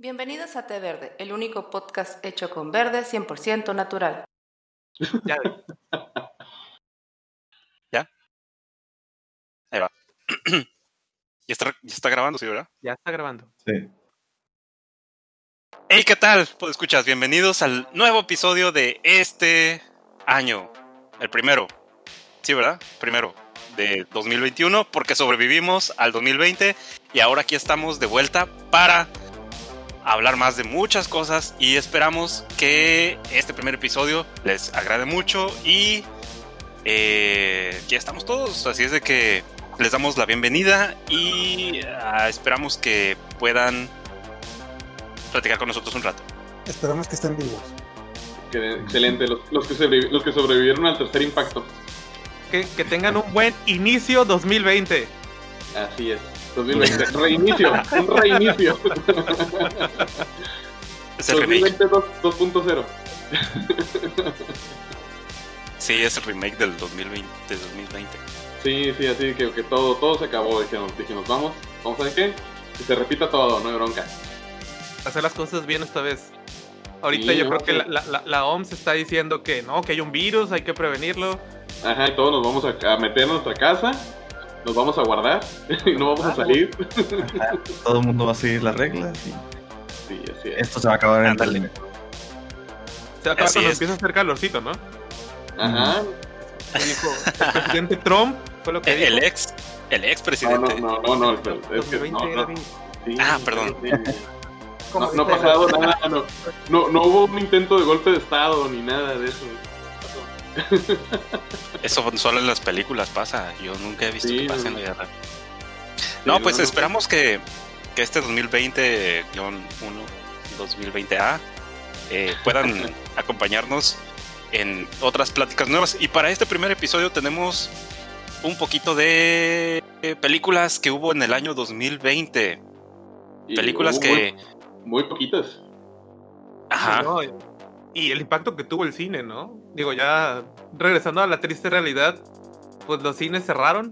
Bienvenidos a Té Verde, el único podcast hecho con verde 100% natural. Ya. ¿Ya? Ahí va. ya, está, ya está grabando, ¿sí, verdad? Ya está grabando. Sí. Hey, ¿qué tal? Pues escuchas, bienvenidos al nuevo episodio de este año. El primero. Sí, ¿verdad? Primero de 2021, porque sobrevivimos al 2020 y ahora aquí estamos de vuelta para hablar más de muchas cosas y esperamos que este primer episodio les agrade mucho y eh, ya estamos todos, así es de que les damos la bienvenida y ah, esperamos que puedan platicar con nosotros un rato. Esperamos que estén vivos. Que- Excelente, los, los que sobrevi- los que sobrevivieron al tercer impacto. Que, que tengan un buen inicio 2020. Así es. 2020. reinicio, un reinicio. Es el remake. 2020 dos- 2.0. Sí, es el remake del 2020. de 2020. Sí, sí, así que, que todo, todo se acabó. Dijimos, dijimos, vamos, vamos a ver qué. Que se repita todo, no hay bronca. Hacer las cosas bien esta vez. Ahorita Sí, yo no, creo que sí. la, la- la- la OMS está diciendo que no, que hay un virus, hay que prevenirlo. Ajá, y todos nos vamos a, a meter en nuestra casa. Nos vamos a guardar y no vamos a salir. todo el mundo va a seguir las reglas y Sí, así es. esto se va a acabar en tal Se va a acabar Así cuando es. empieza a hacer calorcito, ¿no? Ajá. Dijo el presidente Trump, fue lo que El, el dijo. ex, el ex No, presidente. no, no, no, no, pero es que 2020 no, era no. bien. Sí, Ah, perdón. sí, sí. No, no ha pasado nada, no, no, no hubo un intento de golpe de estado ni nada de eso. Eso solo en las películas pasa. Yo nunca he visto Sí, que pase en no. la vida. Sí, No, pues no, no. esperamos que, que este 2020-1, 2020A, eh, puedan acompañarnos en otras pláticas nuevas. Y para este primer episodio tenemos un poquito de eh, películas que hubo en el año 2020. Y Películas que... Muy, muy poquitas. Ajá. No, y el impacto que tuvo el cine, ¿no? Digo, ya regresando a la triste realidad, pues los cines cerraron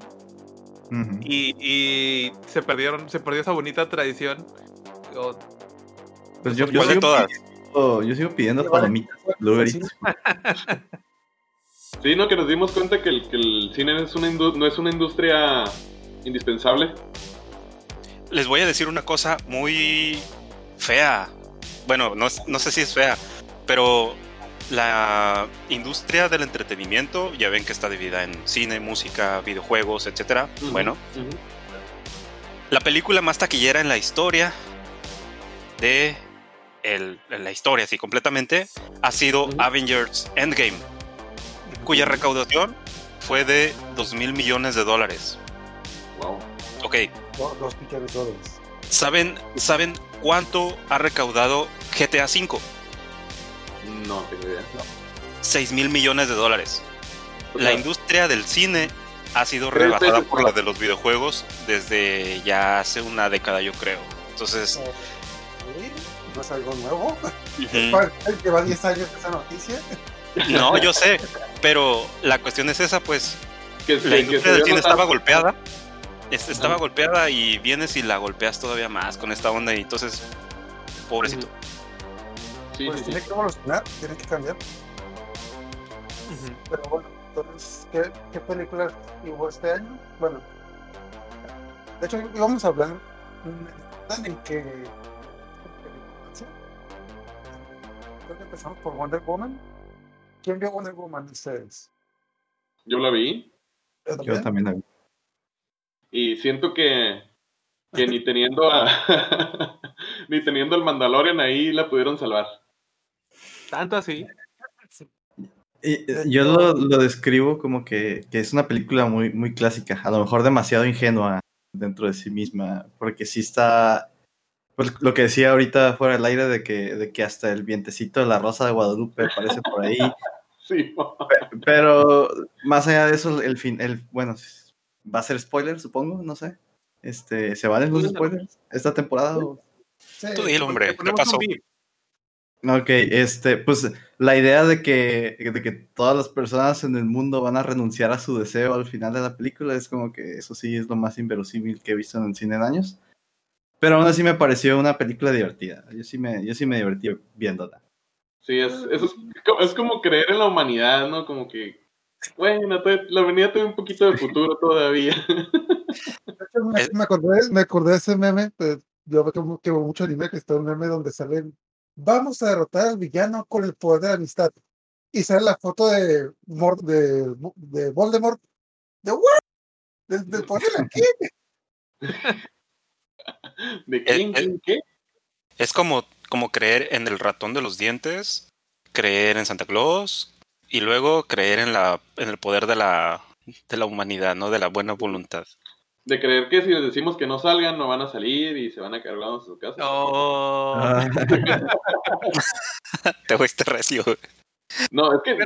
y, y se perdieron, se perdió esa bonita tradición. Pues yo, yo ¿Cuál de sigo, todas? pidiendo, yo sigo pidiendo Sí, palomitas, Eats. Sí, no, que nos dimos cuenta que el, que el cine es una indu- no es una industria indispensable. Les voy a decir una cosa muy fea. Bueno, no, no sé si es fea, pero la industria del entretenimiento, ya ven que está dividida en cine, música, videojuegos. Ujú, Bueno, la película más taquillera en la historia de el- en la historia, así completamente, ha sido. Avengers Endgame, cuya recaudación fue de 2 mil millones de dólares. Wow. Ok, dólares. ¿saben, ¿saben cuánto ha recaudado GTA V? No tengo idea. 6 mil millones de dólares. La industria del cine ha sido veces por la de los videojuegos desde ya hace una década, yo creo. Entonces, ¿Sí? ¿No es algo nuevo? ujú. ¿Cuál- cuál Lleva 10 años esa noticia. no, yo sé, pero la cuestión es esa, pues que, la que- industria del cine estaba golpeada. Es- Estaba golpeada y vienes y la golpeas todavía más con esta onda y entonces, pobrecito. Sí, Pues sí, sí. tiene que evolucionar, tiene que cambiar. Pero bueno, entonces, ¿qué, qué películas hubo este año? Bueno, de hecho, íbamos a hablar en que. Creo que empezamos por Wonder Woman. ¿Quién vio Wonder Woman de ustedes? Yo la vi ¿Yo Yo también la vi. y siento que, que ni teniendo a ni teniendo al Mandalorian ahí la pudieron salvar. Tanto así. Y, eh, yo lo, lo describo como que, que es una película muy, muy clásica, a lo mejor demasiado ingenua dentro de sí misma, porque sí está, pues, lo que decía ahorita fuera del aire de que, de que hasta el vientecito de la Rosa de Guadalupe aparece por ahí, Sí. pero más allá de eso, el fin, el, bueno, va a ser spoiler, supongo, no sé. Este, ¿se valen los spoilers esta temporada? o- Sí, Tú dilo, hombre, ¿qué pasó? Ok, este, pues la idea de que, de que todas las personas en el mundo van a renunciar a su deseo al final de la película es como que eso sí es lo más inverosímil que he visto en el cine en años. Pero aún así me pareció una película divertida. Yo sí me, yo sí me divertí viéndola. Sí, es, eso es, es como creer en la humanidad, ¿no? Como que, bueno, la humanidad tiene un poquito de futuro todavía. De hecho, me, acordé, me acordé de ese meme, pues, yo veo que, que mucho anime que está un meme donde salen, vamos a derrotar al villano con el poder de la amistad. Y sale la foto de, Mor- de, de Voldemort, de ¿what? Del poder de la qué? ¿De quién, eh, quién, qué? Es como, como creer en el ratón de los dientes, creer en Santa Claus y luego creer en la en el poder de la de la humanidad, ¿no? De la buena voluntad. De creer que si les decimos que no salgan, no van a salir y se van a quedar en su casa. Oh. Ah, Te fuiste recio. No, es que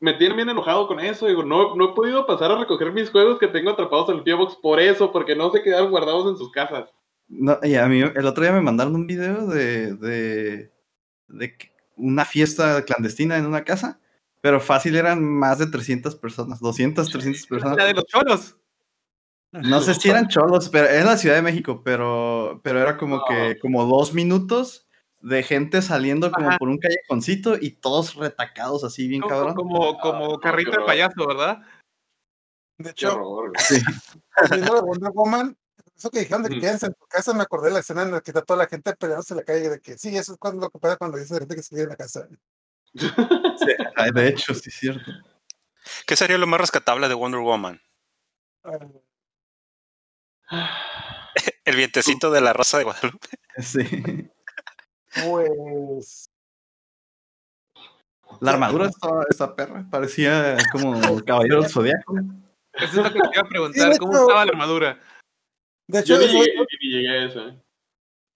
me tienen bien enojado con eso. Digo, no, no he podido pasar a recoger mis juegos que tengo atrapados en el P.O. por eso, porque no se quedaron guardados en sus casas. no, y a mí el otro día me mandaron un video de, de, de que- una fiesta clandestina en una casa, pero fácil eran más de 300 personas, 200, 300 personas. La de los cholos. No sé si eran cholos, pero era en la Ciudad de México, pero, pero era como que como dos minutos de gente saliendo como Ajá. por un callejoncito y todos retacados así bien Como, cabrón. como, como Ah, carrito de payaso, ¿verdad? De hecho. Sí. viendo la Wonder Woman, eso que dijeron de que quédense en tu casa, me acordé de la escena en la que está toda la gente peleándose en la calle, de que sí, eso es cuando, lo que pasa cuando dice gente que se queda en la casa. Sí, de hecho, sí es cierto. ¿Qué sería lo más rescatable de Wonder Woman? Ah, El vientecito de la Rosa de Guadalupe. Sí. Pues, La armadura estaba esa perra, parecía como el caballero del zodiaco. Eso es lo que te iba a preguntar. ¿Cómo hecho- estaba la armadura? de hecho, Yo ni yo- llegué, ni llegué a eso. ¿eh?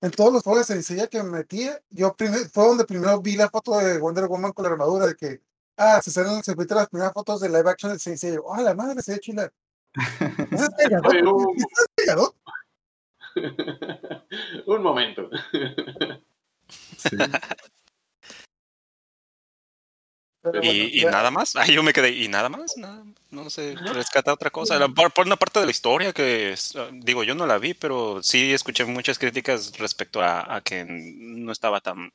en todos los juegos de sencilla que me metía, yo primer- fue donde primero vi la foto de Wonder Woman con la armadura, de que, ah, se salen se las primeras fotos de live action de sencilla, yo, ah, la madre, se ve chila. ¿Ese es pegador? Pero- ¿Ese es pegador? Un momento. Sí. Pero bueno, ¿Y, nada más? Ay, yo me quedé. ¿Y nada más? Nada, no sé, rescata otra cosa. La- por, por una parte de la historia que, es, ah, digo, yo no la vi, pero sí escuché muchas críticas respecto a, a que no estaba tan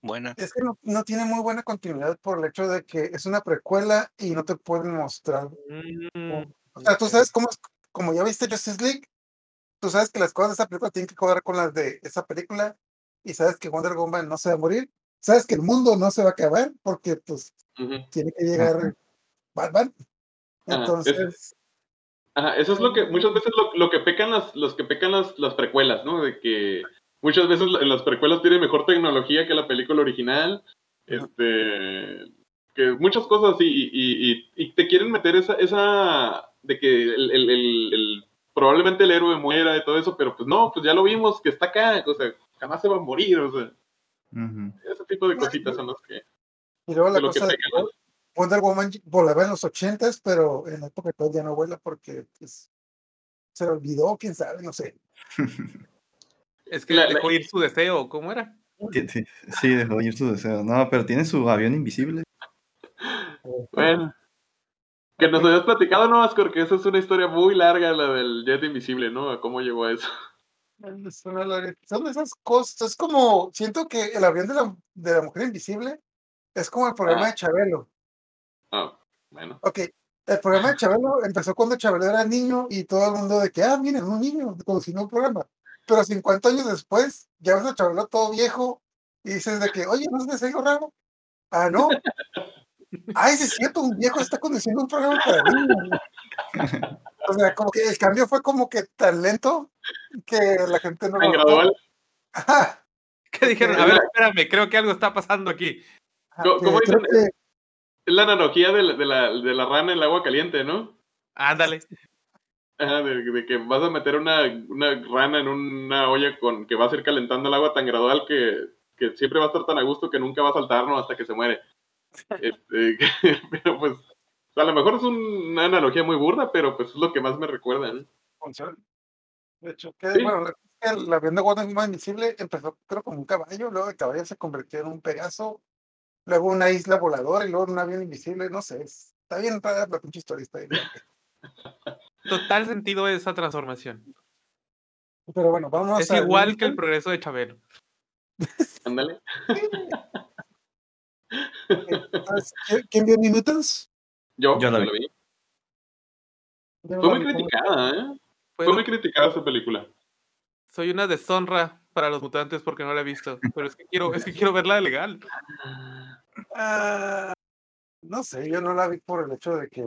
buena. Es que no, no tiene muy buena continuidad por el hecho de que es una precuela y no te pueden mostrar. Mm, O sea, tú sabes cómo es, como ya viste Justice League, tú sabes que las cosas de esa película tienen que cuadrar con las de esa película y sabes que Wonder Woman no se va a morir, sabes que el mundo no se va a acabar porque pues tiene que llegar Batman. Ajá, Entonces, Ajá, eso es lo que muchas veces lo, lo que pecan las, los que pecan las, las precuelas, ¿no? De que muchas veces la- las precuelas tienen mejor tecnología que la película original, este, que muchas cosas y, y- y te quieren meter esa, esa de que el, el- el- el- probablemente el héroe muera y todo eso, pero pues no, pues ya lo vimos que está acá, o sea, jamás se va a morir, o sea, Ujú. ese tipo de cositas son los que, y luego la cosa de pecan. que Wonder Woman volaba en los ochentas, pero en la época actual ya no vuela porque pues, se le olvidó, quién sabe, no sé. Es que La- la- dejó ir su deseo. ¿Cómo era? Sí, dejó ir su deseo. No, pero tiene su avión invisible. Bueno. Que nos habías platicado, ¿no, Ascor? Que esa es una historia muy larga, la del jet invisible, ¿no? ¿Cómo llegó a eso? Es una larga- Son de esas cosas, es como, siento que el avión de la, de la mujer invisible es como el programa Ah. de Chabelo. Ah, bueno. Ok, el programa de Chabelo empezó cuando Chabelo era niño y todo el mundo de que, ah, miren, un niño, como si no un programa. Pero 50 años después, ya ves a Chabelo todo viejo y dices de que, oye, ¿no es algo raro? Ah, no. Ay, sí es cierto, un viejo está conduciendo un programa para niños. O sea, como que el cambio fue como que tan lento que la gente no Tan lo gradual. Ajá. ¿Qué dijeron? A ver, espérame, creo que algo está pasando aquí. ajá, ¿Cómo- dicen? que- Es la analogía de la, de, la, de la rana en el agua caliente, ¿no? Ándale. Ajá, de, de que vas a meter una, una rana en una olla con que va a ir calentando el agua tan gradual que, que siempre va a estar tan a gusto que nunca va a saltar, ¿no? Hasta que se muere. Este, pero pues, a lo mejor es una analogía muy burda, pero pues es lo que más me recuerda, ¿no? funciona. De hecho, que, Sí. bueno, la- el avión de Wonder Woman invisible empezó, creo, como un caballo, luego el caballo se convirtió en un pegaso, luego una isla voladora y luego un avión invisible, no sé, es- está bien rara la pinche historia. Está bien loca. Total sentido esa transformación. Pero bueno, vamos Es a. igual que el progreso de Chabelo. Ándale. Entonces, ¿qui- ¿Quién vio New Mutants? Yo, Yo la yo vi. la vi. Yo no Fue muy criticada, ¿eh? Fue- Fue muy criticada esa película. soy una deshonra para los mutantes porque no la he visto. Pero es que quiero, es que quiero verla legal. Ah, no sé, yo no la vi por el hecho de que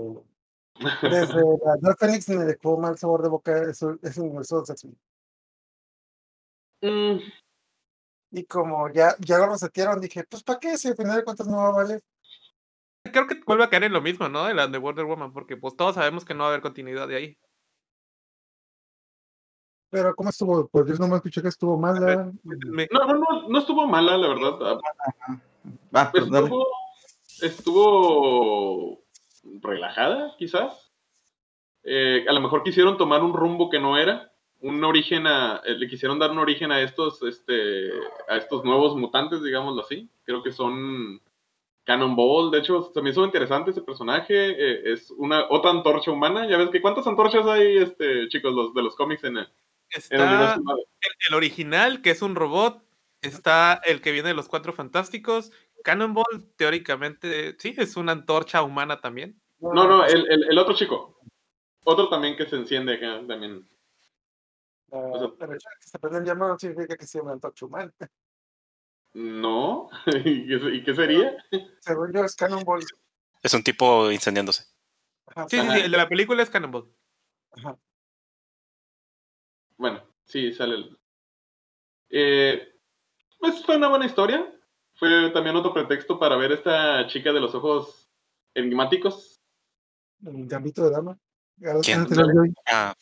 desde la Dark Phoenix me dejó mal sabor de boca ese, ese universo de X-Men. Mm, Y como ya, ya lo resetearon, dije, pues ¿para qué? Si al final de cuentas no va a valer. Creo que vuelve a caer en lo mismo, ¿no? De la de Wonder Woman, porque pues todos sabemos que no va a haber continuidad de ahí. Pero ¿cómo estuvo? Pues yo no me escuché que estuvo mala. Me- no, no, no, no estuvo mala, la verdad. Ah, Pues pero dale. estuvo, estuvo relajada, quizás. Eh, a lo mejor quisieron tomar un rumbo que no era, un origen a, eh, le quisieron dar un origen a estos, este, a estos nuevos mutantes, digámoslo así. Creo que son Cannonball, de hecho, se me hizo interesante ese personaje. eh, es una otra antorcha humana. Ya ves que cuántas antorchas hay, este, chicos, los de los cómics en el, en el Está Marvel? el, el original, que es un robot. Está el que viene de los Cuatro Fantásticos. Cannonball, teóricamente, sí, es una antorcha humana también. No, no, el, el, el otro chico. Otro también que se enciende acá, también. O sea- pero el hecho de que se prenda el llama no significa que sea un antorcha humana. No. ¿Y qué, y qué sería? Según yo es Cannonball. Es un tipo incendiándose. Ajá, Sí, sí, Ajá. sí, el de la película es Cannonball. ajá. Bueno, sí, sale el... Eh, pues fue una buena historia. Fue también otro pretexto para ver esta chica de los ojos enigmáticos. El gambito de dama. ¿Quién? Ah,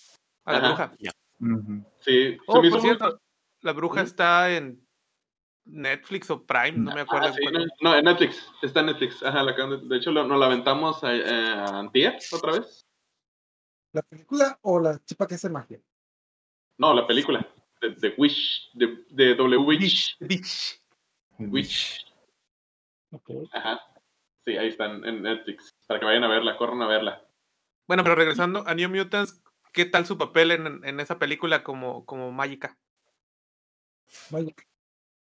A la Ajá. Sí, se Oh, me por muy- cierto, la bruja está en Netflix o Prime, no me acuerdo. Ah, sí, no, en Netflix. Está en Netflix. Ajá, la de, hecho, lo- nos la aventamos a, a Antier otra vez. ¿La película o la chipa que hace magia? No, la película. De, de Wish. De, de W Witch. Bitch. Witch. Ok. Ajá. Sí, ahí están en Netflix. Para que vayan a verla, corran a verla. Bueno, pero regresando a New Mutants, ¿qué tal su papel en, en esa película como, como mágica?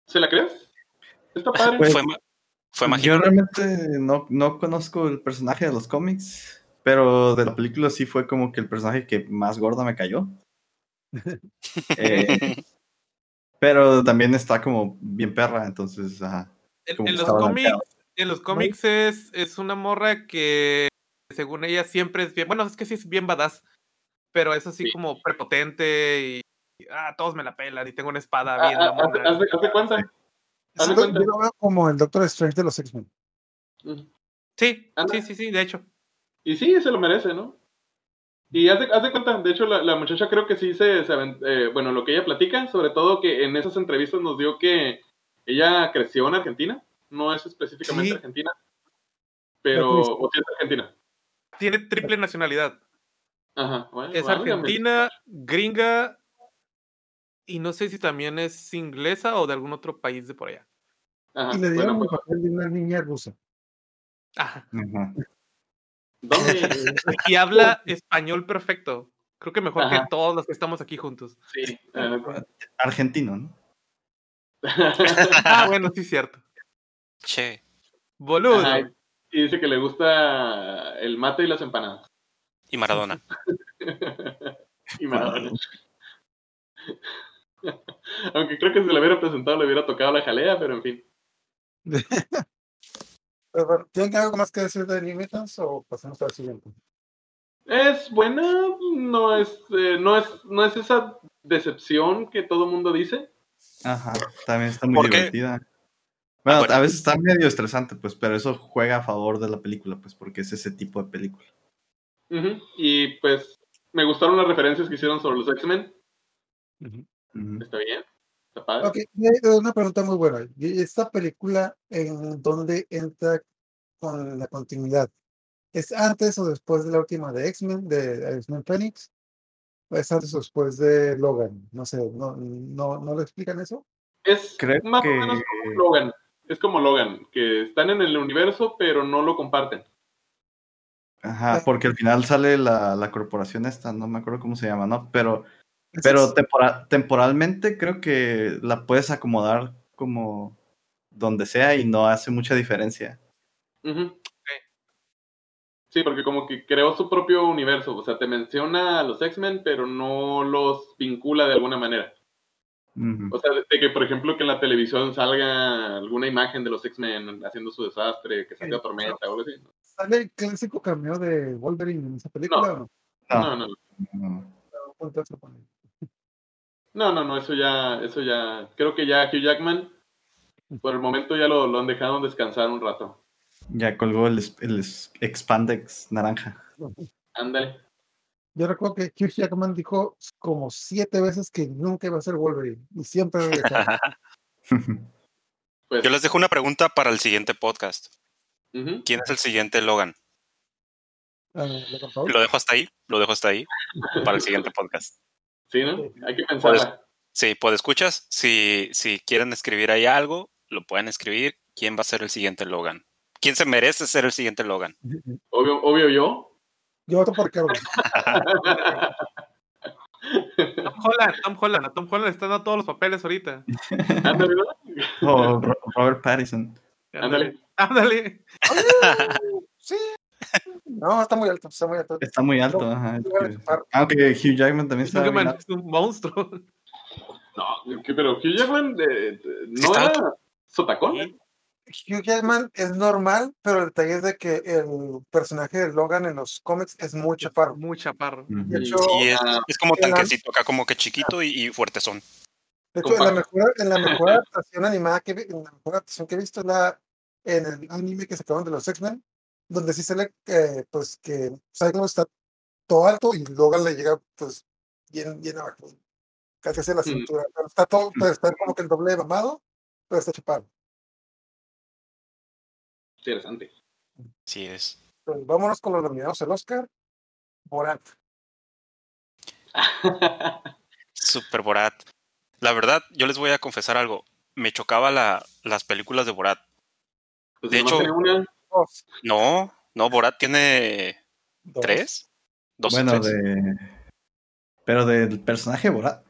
¿Se la crees? Está padre. Pues, fue, ma- fue mágico. Yo realmente no, no conozco el personaje de los cómics, pero de la película sí fue como que el personaje que más gorda me cayó. Eh, pero también está como bien perra, entonces ajá. En, Como en que los estaba cómics, balanceado. en los cómics es, es una morra que, según ella, siempre es bien. Bueno, es que sí es bien badass, pero es así Sí. como prepotente y. y, Ah, todos me la pelan y tengo una espada Ah, bien ah, haz, haz de- haz de cuenta. Haz de Yo lo- cuenta. yo lo veo como el Doctor Strange de los X-Men. Sí, Anda. sí, sí, sí, de hecho. Y sí, se lo merece, ¿no? Y haz de, haz de cuenta, de hecho, la, la muchacha creo que sí se, se avent- eh, bueno, lo que ella platica, sobre todo que en esas entrevistas nos dio que ella creció en Argentina, no es específicamente Sí. Argentina, pero, o sí es Argentina. Tiene triple nacionalidad. Ajá, bueno, Es argentina, gringa y no sé si también es inglesa o de algún otro país de por allá. Ajá, Y le dieron bueno, el pues, papel de una niña rusa. Ajá. Ajá. ¿dónde? Y habla español perfecto. Creo que mejor Ajá. que todos los que estamos aquí juntos. sí. Argentino, ¿no? Ah, bueno, sí, cierto. Che. Boludo. Ajá, y dice que le gusta el mate y las empanadas. Y Maradona. y Maradona. Aunque creo que si le hubiera presentado le hubiera tocado la jalea, pero en fin. ¿tienen algo más que decir de Mutants o pasamos al siguiente? Es buena, no es, eh, no es, no es esa decepción que todo mundo dice. Ajá, también está muy divertida. Bueno, bueno. a veces está medio estresante, pues, pero eso juega a favor de la película, pues, porque es ese tipo de película. Y pues me gustaron las referencias que hicieron sobre los X-Men. Está bien, está padre. Ok, y hay una pregunta muy buena. ¿Y ¿Esta película en dónde entra con la continuidad? ¿Es antes o después de la última de X-Men, de X-Men Phoenix? ¿O es antes o después de Logan? No sé, ¿no, no, ¿no lo explican eso? Es Creo más que- o menos como Logan. Es como Logan, que están en el universo, pero no lo comparten. Ajá, porque al final sale la, la corporación esta, no me acuerdo cómo se llama, ¿no? Pero Pero tempora- temporalmente creo que la puedes acomodar como donde sea y no hace mucha diferencia. Ujú. Sí, porque como que creó su propio universo. O sea, te menciona a los X-Men, pero no los vincula de alguna manera. O sea, de que, por ejemplo, que en la televisión salga alguna imagen de los X-Men haciendo su desastre, que salga tormenta o algo así. ¿Sale el clásico cameo de Wolverine en esa película o no? No, no, no. No. No. No, no, no, eso ya, eso ya, creo que ya Hugh Jackman, por el momento ya lo, lo han dejado descansar un rato. Ya colgó el, el expandex naranja. Ándale. Yo recuerdo que Hugh Jackman dijo como siete veces que nunca iba a ser Wolverine y siempre regresaba. Pues, Yo les dejo una pregunta para el siguiente podcast. ¿Quién es el siguiente Logan? Ah. Lo dejo hasta ahí, lo dejo hasta ahí para el siguiente podcast. Sí, ¿no? Hay que pensarla. Sí, pues escuchas, si, si quieren escribir ahí algo, lo pueden escribir. ¿Quién va a ser el siguiente Logan? ¿Quién se merece ser el siguiente Logan? Obvio, obvio yo. Yo voto por Carol. Tom Holland, Tom Holland. A Tom Holland le están dando todos los papeles ahorita. Ándale, ¿no? O Ro- Robert Pattinson. Ándale. Ándale. Sí. No, está muy alto, está muy alto. Está muy alto. ajá, Aunque Hugh Jackman también está. Superman bien es un monstruo. No, pero Hugh Jackman eh, eh, no está era sotacón. ¿eh? Hugh Jackman es normal, pero el detalle es de que el personaje de Logan en los cómics es muy chaparro. Muy chaparro. De hecho, Sí, es, ah, es como tanquecito, acá como que chiquito y, y fuertezón. De hecho, en la, mejor, en la mejor adaptación animada que vi- en la mejor adaptación que he visto es la en el anime que sacaron de los X-Men, donde sí sale eh, pues que Cyclops está todo alto y Logan le llega pues bien, bien abajo, casi hacia la Mm. cintura. Pero está todo, pero está como que el doble de mamado, pero está chapado. Interesante. Sí es. Pues, vámonos con los nominados al Oscar. Borat. Super Borat. La verdad, yo les voy a confesar algo. Me chocaba la, las películas de Borat. Pues De hecho- tiene una. Dos, No, no, Borat tiene dos. tres. Dos o Bueno, tres. de. Pero del personaje Borat.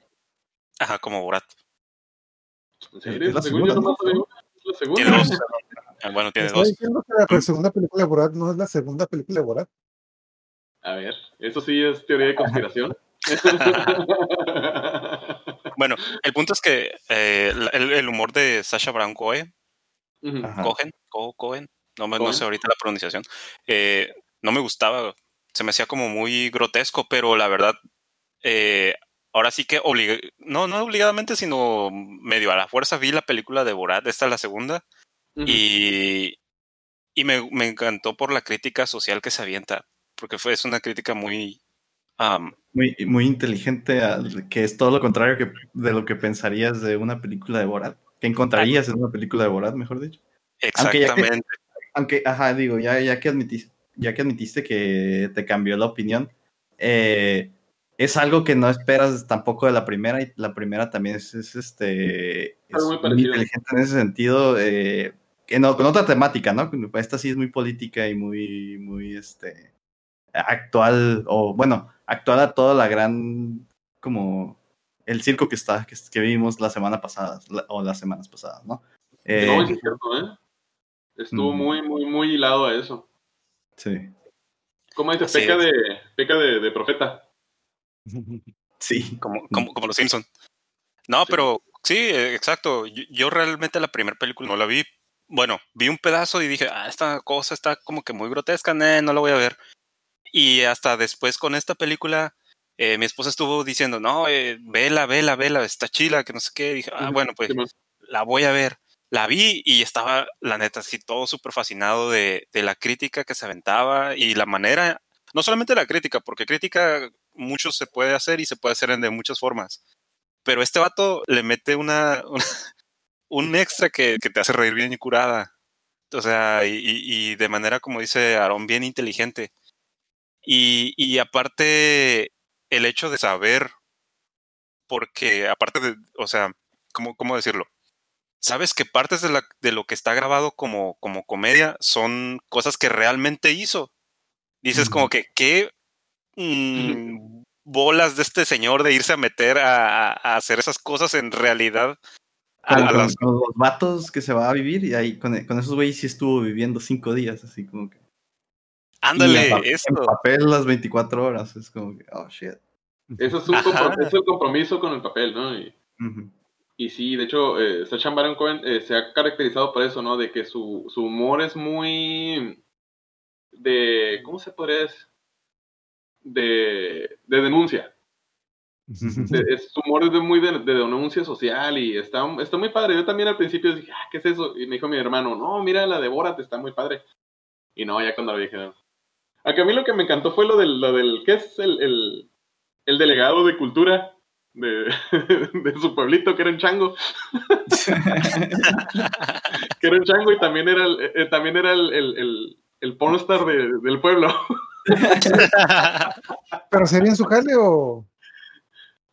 Ajá, como Borat. ¿En serio? Es la segunda, ¿no? la segunda. Tiene dos. Ah, Bueno, tiene dos. diciendo que la segunda película de Borat no es la segunda película de Borat. A ver, eso sí es teoría de conspiración. Bueno, el punto es que eh, el humor de Sasha Baron Cohen, Cohen, Co- Cohen, no, me, no sé ahorita la pronunciación, eh, no me gustaba, se me hacía como muy grotesco, pero la verdad, eh, ahora sí que obliga, no, no obligadamente, sino medio a la fuerza vi la película de Borat, esta es la segunda, y, y me, me encantó por la crítica social que se avienta, porque fue, es una crítica muy... am, Muy, muy inteligente, que es todo lo contrario que, de lo que pensarías de una película de Borat. Que encontrarías en una película de Borat, mejor dicho. Aunque ya que- exactamente. Aunque, ajá, digo, ya, ya, que, admitiste, ya que admitiste que te cambió la opinión, eh, es algo que no esperas tampoco de la primera, y la primera también es, es, este, es muy muy inteligente en ese sentido, eh, que no, con otra temática, ¿no? Esta sí es muy política y muy, muy, este, actual, o bueno, actual a toda la gran, como, el circo que está, que, que vimos la semana pasada, la- o las semanas pasadas, ¿no? Eh, No, es cierto, ¿eh? Estuvo Mm. muy, muy, muy hilado a eso. sí, ¿Cómo dice? Así Peca, es. de, peca de, de profeta. sí. como, como, como los Simpson. No, pero sí, eh, exacto. Yo, yo realmente la primera película no la vi. Bueno, vi un pedazo y dije, ah, esta cosa está como que muy grotesca, nah, no la voy a ver. Y hasta después con esta película, eh, mi esposa estuvo diciendo, no, eh, vela, vela, vela, está chila, que no sé qué. dije, ah, bueno, pues la voy a ver. La vi y estaba, la neta, así todo súper fascinado de, de la crítica que se aventaba y la manera, no solamente la crítica, porque crítica mucho se puede hacer y se puede hacer de muchas formas. Pero este vato le mete una, una- un extra que, que te hace reír bien y curada. O sea, y, y- y de manera, como dice Aarón, bien inteligente. Y, y aparte, el hecho de saber, porque aparte de, o sea, ¿cómo, cómo decirlo? Sabes que partes de, la, de lo que está grabado como, como comedia son cosas que realmente hizo. Dices como que, qué mm, bolas de este señor de irse a meter a, hacer esas cosas en realidad. A, Como a con, las- con los vatos que se va a vivir y ahí con, con esos güeyes sí estuvo viviendo cinco días, así como que. Ándale, y en, esto. papel las 24 horas, es como que, oh shit. Eso es, un es el compromiso con el papel, ¿no? Y, y sí, de hecho, eh, Sacha Baron Cohen eh, se ha caracterizado por eso, ¿no? De que su, su humor es muy de, ¿cómo se podría decir? De, de denuncia. De- es, su humor es de muy de, de denuncia social y está, está muy padre. Yo también al principio dije, ah, ¿qué es eso? Y me dijo mi hermano, no, mira la de Borat, está muy padre. Y no, ya cuando lo dije, no. Aunque a mí lo que me encantó fue lo del, lo del ¿qué es el, el, el delegado de cultura de, de su pueblito, que era un chango? Que era un chango y también era el, eh, también era el, el, el, el pornstar de- del pueblo. ¿Pero sería en su jale o...?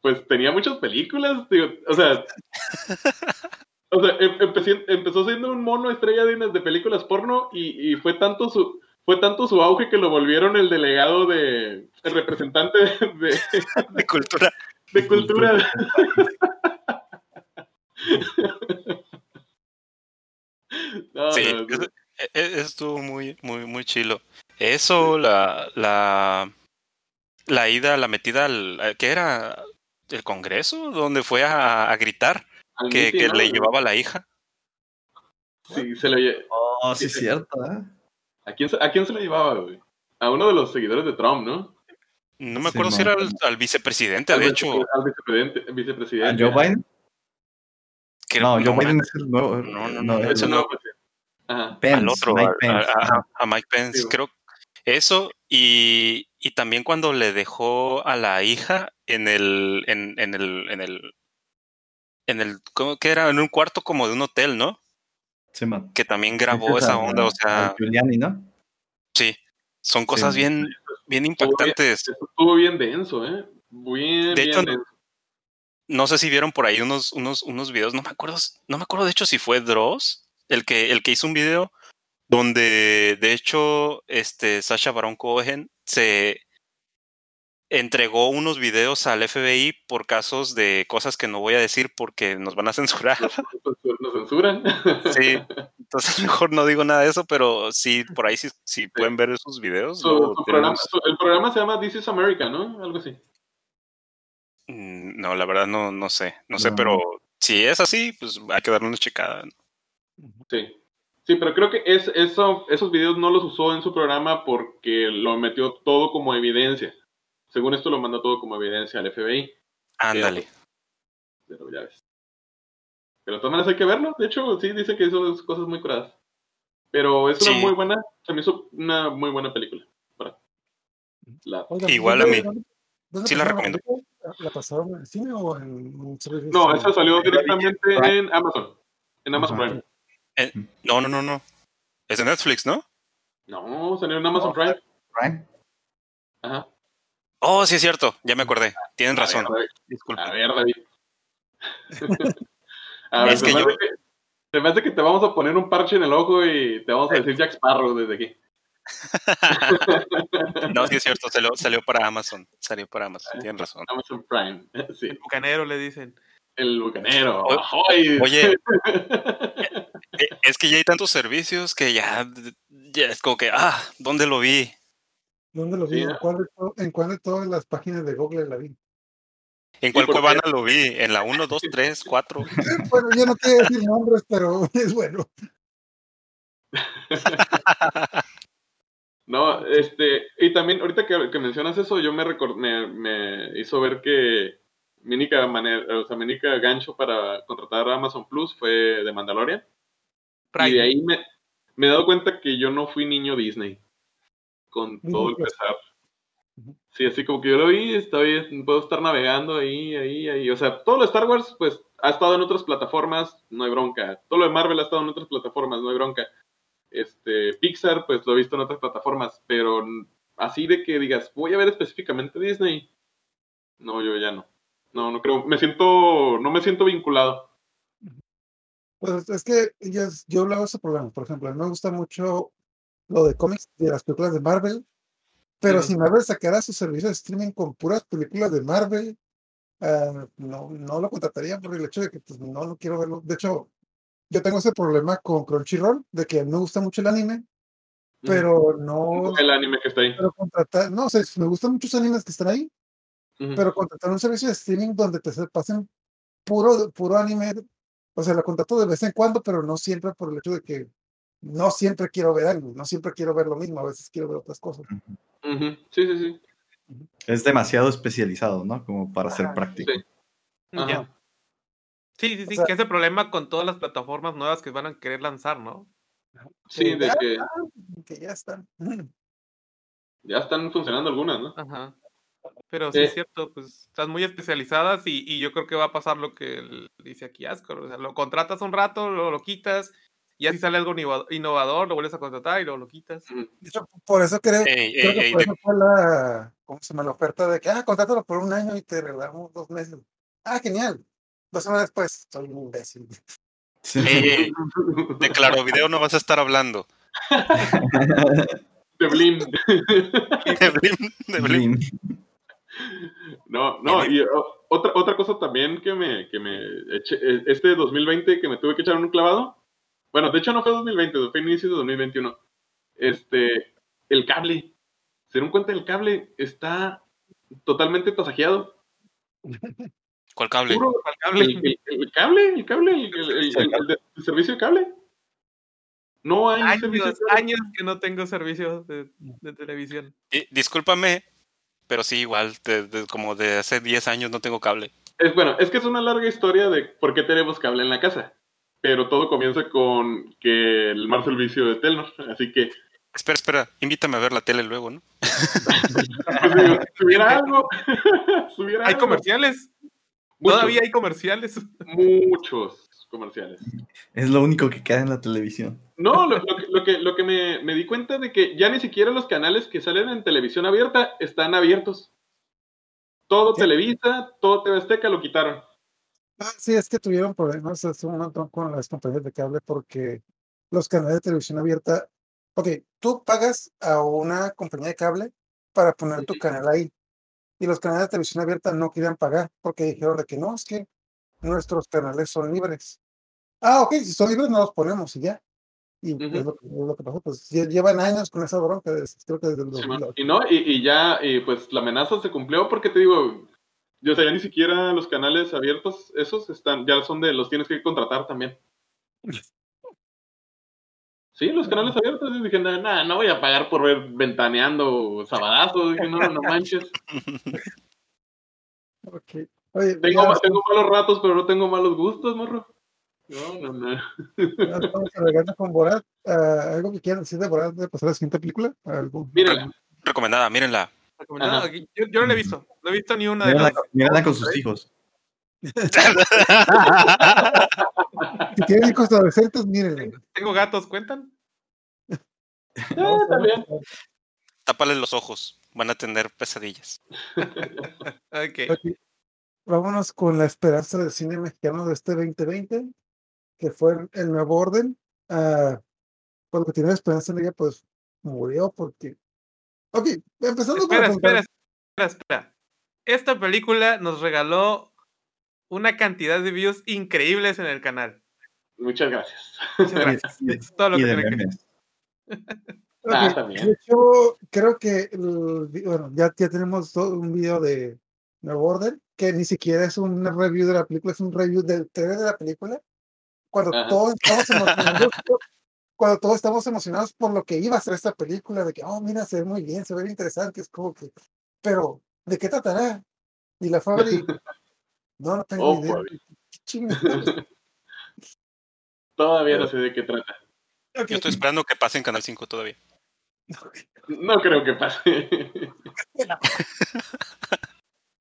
pues tenía muchas películas, digo, o sea, o sea, em- empecé- empezó siendo un mono estrella de, de películas porno y, y fue tanto su fue tanto su auge que lo volvieron el delegado de el representante de, de- de cultura. de cultura. No, Sí, no, e- e- estuvo muy, muy, muy chilo. Eso, la, la, la ida, la metida al, a- ¿qué era? ¿El Congreso? Donde fue a, a gritar que, que le llevaba la hija. Sí, se lo lle- Oh, sí, es cierto, ¿eh? ¿A quién, se- ¿A quién se lo llevaba, güey? A uno de los seguidores de Trump, ¿no? No me Sí, acuerdo si era al, al vicepresidente, Al de hecho. Al vicepresidente. ¿A vicepresidente. Joe Biden? que- No, Joe Biden es el nuevo. No, no, eh, no, no, no. pues, sí. Ajá. Pence, al otro, Mike a- Pence. a, a- a Mike Pence, Sí. creo. Eso, y, y también cuando le dejó a la hija en el, en, en el, en el, en el, ¿cómo que era? En un cuarto como de un hotel, ¿no? Sí. Que también grabó es esa onda, o sea, Giuliani, ¿no? sí, son cosas Sí. bien, bien impactantes. Estuvo bien denso, ¿eh? Bien, De bien hecho, denso. No sé si vieron por ahí unos, unos, unos videos, no me acuerdo, no me acuerdo de hecho si fue Dross, el que, el que hizo un video donde de hecho este Sasha Baron Cohen se entregó unos videos al FBI por casos de cosas que no voy a decir porque nos van a censurar. Nos censuran. Sí, entonces mejor no digo nada de eso, pero sí, por ahí sí, sí pueden ver esos videos. Su- luego su programa- tenemos- el programa se llama This is America, ¿no? Algo así. Mm, No, la verdad no, no sé, no sé, No. pero si es así, pues hay que darle una checada. Sí. Sí, pero creo que es, eso, esos videos no los usó en su programa porque lo metió todo como evidencia. Según esto lo mandó todo como evidencia al FBI. Ándale. Pero ya ves. Pero de todas maneras hay que verlo. De hecho, sí, dicen que eso es cosas muy curadas. Pero es una Sí. muy buena, se me hizo una muy buena película. Para la- Igual a ¿dónde- mí. Sí la pasaron recomiendo. ¿La pasaron en el cine o en un servicio? No, esa salió directamente en Amazon. En Amazon Ajá. Prime. No, no, no, no. Es de Netflix, ¿no? No, salió en Amazon No, Prime. Prime. Ajá. Oh, sí es cierto, ya me acordé. Tienen A razón. ver. Disculpe. A ver, David. A ver, Es se, que me yo- hace que, se me hace que te vamos a poner un parche en el ojo y te vamos a decir Jack Sparrow desde aquí. No, sí es cierto, salió, salió para Amazon. Salió para Amazon, tienen razón. Amazon Prime. Sí, El bucanero le dicen. el bucanero. Oye, eh, es que ya hay tantos servicios que ya, ya es como que, ah, ¿dónde lo vi? ¿Dónde lo vi? Sí, ¿En, ¿no? cuál de to- ¿En cuál de todas las páginas de Google la vi? ¿En cuál cuevana lo vi? ¿En la 1, 2, 3, 4? Bueno, yo no quiero decir nombres, pero es bueno. No, este, y también ahorita que, que mencionas eso, yo me, recor- me, me hizo ver que mi única manera, o sea, mi única gancho para contratar a Amazon Plus fue de Mandalorian. Prime. Y de ahí me, me he dado cuenta que yo no fui niño Disney. Con todo el pesar. Sí, así como que yo lo vi, estoy, puedo estar navegando ahí, ahí, ahí. O sea, todo lo de Star Wars, pues, ha estado en otras plataformas, no hay bronca. Todo lo de Marvel ha estado en otras plataformas, no hay bronca. Este, Pixar, pues, lo he visto en otras plataformas. Pero así de que digas, voy a ver específicamente Disney. No, yo ya no. No, no creo. Me siento, no me siento vinculado. Pues es que yo, yo hago ese programa, por ejemplo, a mí me gusta mucho lo de cómics, de las películas de Marvel, Pero Ujú. si Marvel sacara su servicio de streaming con puras películas de Marvel, ah, no, no lo contrataría por el hecho de que pues, no lo quiero verlo. De hecho, yo tengo ese problema con Crunchyroll, de que me gusta mucho el anime, pero no. El anime que está ahí. Pero contratar, no, o sea, me gustan muchos animes que están ahí, pero contratar un servicio de streaming donde te se pasen puro, puro anime, o sea, lo contrato de vez en cuando, pero no siempre por el hecho de que no siempre quiero ver algo, no siempre quiero ver lo mismo, a veces quiero ver otras cosas. Sí, sí, sí. Es demasiado especializado, ¿no? Como para ser práctico. sí. Sí, sí, sí, sea- que ese problema con todas las plataformas nuevas que van a querer lanzar, ¿no? Sí, de ya, que que ya están. ya están funcionando algunas, ¿no? Ajá. Pero sí Eh. es cierto, pues están muy especializadas y, y yo creo que va a pasar lo que él dice aquí Ascor. O sea, lo contratas un rato, lo, lo quitas, y así sale algo innova- innovador, lo vuelves a contratar y luego lo quitas. De hecho, por eso creo, Ey, creo ey, que ey, por eso fue la, ¿cómo se llama? La oferta de que, ah, contrátalo por un año y te regalamos dos meses. Ah, genial. Dos semanas después, soy un imbécil. Sí. ey, ey, de claro video no vas a estar hablando. De Blim. De Blim, de Blim. No, no, y otra, otra cosa también que me, que me eché, eh, este 2020 que me tuve que echar un clavado. Bueno, de hecho no fue 2020, fue inicio de 2021. Este, el cable. Se dieron cuenta, el cable está totalmente tasajeado. ¿Cuál cable? Puro, Al cable. el, el- el cable, el cable, el, el- el- el- el de- el servicio de cable. No hay servicio de Años, cable. años que no tengo servicio de, de televisión. Y- discúlpame, pero sí, igual, de- de- como de hace 10 años no tengo cable. Es, bueno, es que es una larga historia de por qué tenemos cable en la casa. Pero todo comienza con que el mal servicio de Telnor. Así que, Espera, espera, invítame a ver la tele luego, ¿no? pues hubiera algo, si hubiera ¿Hay algo. comerciales? Muchos, Todavía hay comerciales. muchos comerciales. Es lo único que queda en la televisión. No, lo, lo que, lo que, lo que me, me di cuenta de que ya ni siquiera los canales que salen en televisión abierta están abiertos. Todo ¿Qué? Televisa, todo TV Azteca lo quitaron. Ah, sí, es que tuvieron problemas hace un montón con las compañías de cable porque los canales de televisión abierta, ok, tú pagas a una compañía de cable para poner tu canal ahí y los canales de televisión abierta no querían pagar porque dijeron de que no, es que nuestros canales son libres. Ah, ok, si son libres no los ponemos y ya. Y es, lo, que- es lo que pasó, pues lle- llevan años con esa bronca, creo que desde el 2008. Y no, y, y ya, y pues la amenaza se cumplió porque te digo, yo sé, ya ni siquiera los canales abiertos, esos están, ya son de los tienes que contratar también. Sí, los canales abiertos, y dije, nada, no voy a pagar por ver ventaneando sabadazo, dije, no, no manches. Ok. Oye, Tengo, ya tengo malos ratos, pero no tengo malos gustos, morro. No, no, no. ya estamos alargando con Borat. Ah, ¿Algo que quieran decir de Borat de pasar a la siguiente película? ¿Algo? Mírenla. Recomendada, mírenla. Yo, yo no la he visto. No he visto ni una de las. mírala con sus hijos. Si tienen hijos adolescentes, mírenle. Tengo gatos, ¿cuentan? Ah, también. Tápales los ojos, van a tener pesadillas. Ok. Ok. Vámonos con la esperanza del cine mexicano de este 2020, que fue el- nuevo orden. Lo que tiene esperanza en ella, pues murió porque. Ok, empezando con la Espera, espera, espera, espera. Esta película nos regaló una cantidad de views increíbles en el canal. Muchas gracias. Muchas gracias. Y- Es todo lo y que. Ok, Ah, también. De hecho, creo que el vi- bueno, ya, ya tenemos todo un video de Nuevo Orden, que ni siquiera es un review de la película, es un review del trailer de la película. Cuando Ajá. todos estamos emocionados, cuando todos estamos emocionados por lo que iba a ser esta película, de que, oh, mira, se ve muy bien, se ve interesante, es como que, pero, ¿de qué tratará? Y la Fabri, no, no tengo Oh, idea. Todavía no sé de qué trata. Yo estoy esperando que pase en Canal 5 todavía. No creo que pase.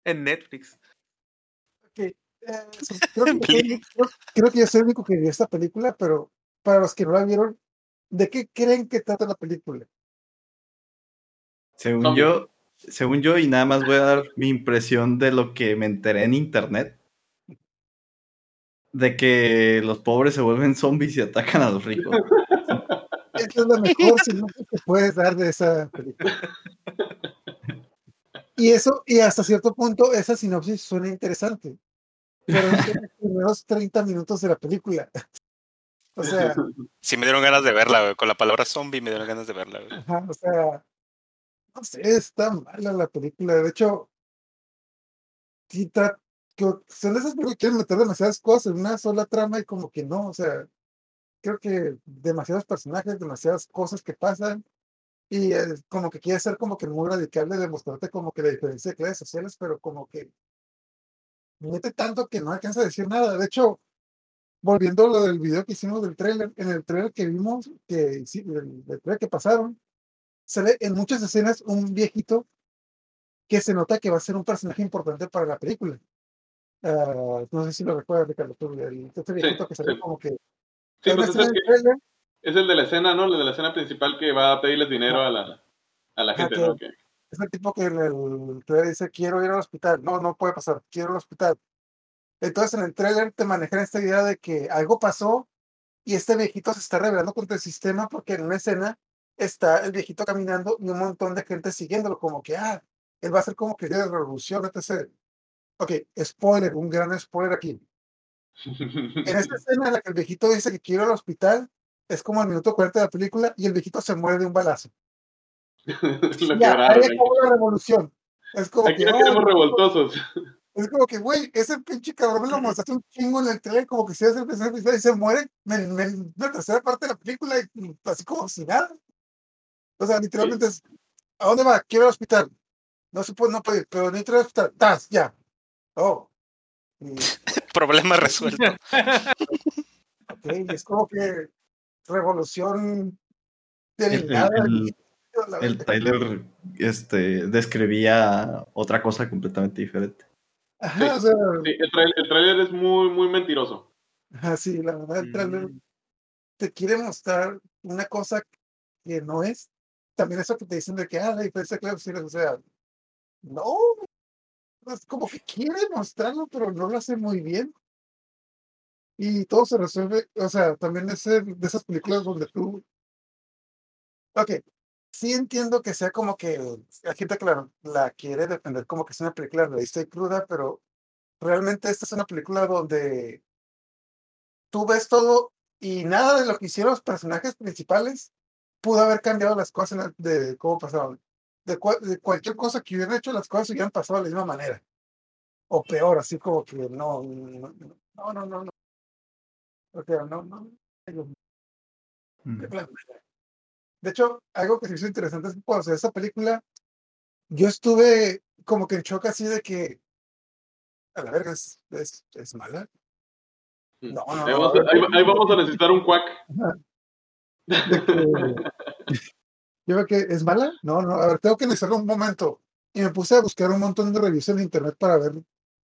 En Netflix. ok, eh, creo, que yo soy, creo- creo que yo soy el único que vio esta película, pero para los que no la vieron, ¿de qué creen que trata la película? Según yo, según yo, y nada más voy a dar mi impresión de lo que me enteré en internet. De que los pobres se vuelven zombies y atacan a los ricos. Esta es la mejor sinopsis que puedes dar de esa película. Y eso, y hasta cierto punto, esa sinopsis suena interesante. Pero no son los primeros 30 minutos de la película. O sea, Sí me dieron ganas de verla, güey. Con la palabra zombie me dieron ganas de verla, güey. ajá, o sea, no sé, está mala la película. De hecho, que son esas películas que quieren meter demasiadas cosas en una sola trama y como que no, o sea, creo que demasiados personajes, demasiadas cosas que pasan y como que quiere ser como que muy radical de demostrarte como que la diferencia de clases sociales, pero como que mete tanto que no alcanza a decir nada. De hecho, volviendo a lo del video que hicimos del trailer, en el trailer que vimos, que sí, el, el trailer que pasaron, se ve en muchas escenas un viejito que se nota que va a ser un personaje importante para la película. Ah, no sé si lo recuerdas, Ricardo, tú, el, este viejito que se ve sí. como que... Sí, pues es el, que- es el de la escena, ¿no? El de la escena principal que va a pedirles dinero a la, a la gente, que- ¿no? Que- Es el tipo que el trailer dice, quiero ir al hospital. No, no puede pasar, quiero ir al hospital. Entonces en el trailer te manejan esta idea de que algo pasó y este viejito se está rebelando contra el sistema porque en una escena está el viejito caminando y un montón de gente siguiéndolo, como que, ah, él va a ser como que de revolución, etc. Ok, spoiler, un gran spoiler aquí. En esta escena en la que el viejito dice que quiere ir al hospital, es como el minuto 40 de la película y el viejito se muere de un balazo. Ya, ahí acabó la revolución. Es como Aquí que, no "Oh, queremos revoltosos. Es como que, güey, ese pinche cabrón me lo mostraste un chingo en el trailer, como que si hace el primer episodio y se muere en, la tercera parte de la película, y, y así como si nada. O sea, literalmente es, ¿a dónde va? Quiero ir al hospital. No se puede, no puede ir, pero necesito ir al hospital. ¡Tas! Ya. Oh. Y, Problema resuelto. ok, y es como que revolución de El- el- nada. el- El trailer este, describía otra cosa completamente diferente. Ajá, o sea, Sí, el, trail- el trailer es muy, muy mentiroso. ajá, sí, la verdad, el trailer Mm. te quiere mostrar una cosa que no es. También eso que te dicen de que, ah, la diferencia de clases sociales, o sea, no, es como que quiere mostrarlo, pero no lo hace muy bien. Y todo se resuelve, o sea, también es de de esas películas donde tú, ok, sí entiendo que sea como que la gente, claro, la quiere defender como que es una película realista y cruda, pero realmente esta es una película donde tú ves todo y nada de lo que hicieron los personajes principales pudo haber cambiado las cosas la- de cómo pasaron. De, cua- de cualquier cosa que hubieran hecho, las cosas hubieran pasado de la misma manera. O peor, así como que no, no, no, no, no. no. O sea, no, no. Mm. plan. De hecho, algo que se hizo interesante es que cuando se ve esa película, yo estuve como que en shock así de que, a la verga, es, es, es mala. No, no, Ahí vamos, a, ahí- ahí vamos a necesitar un cuac. yo veo que es mala. No, no, a ver, tengo que analizarlo un momento. Y me puse a buscar un montón de reviews en internet para ver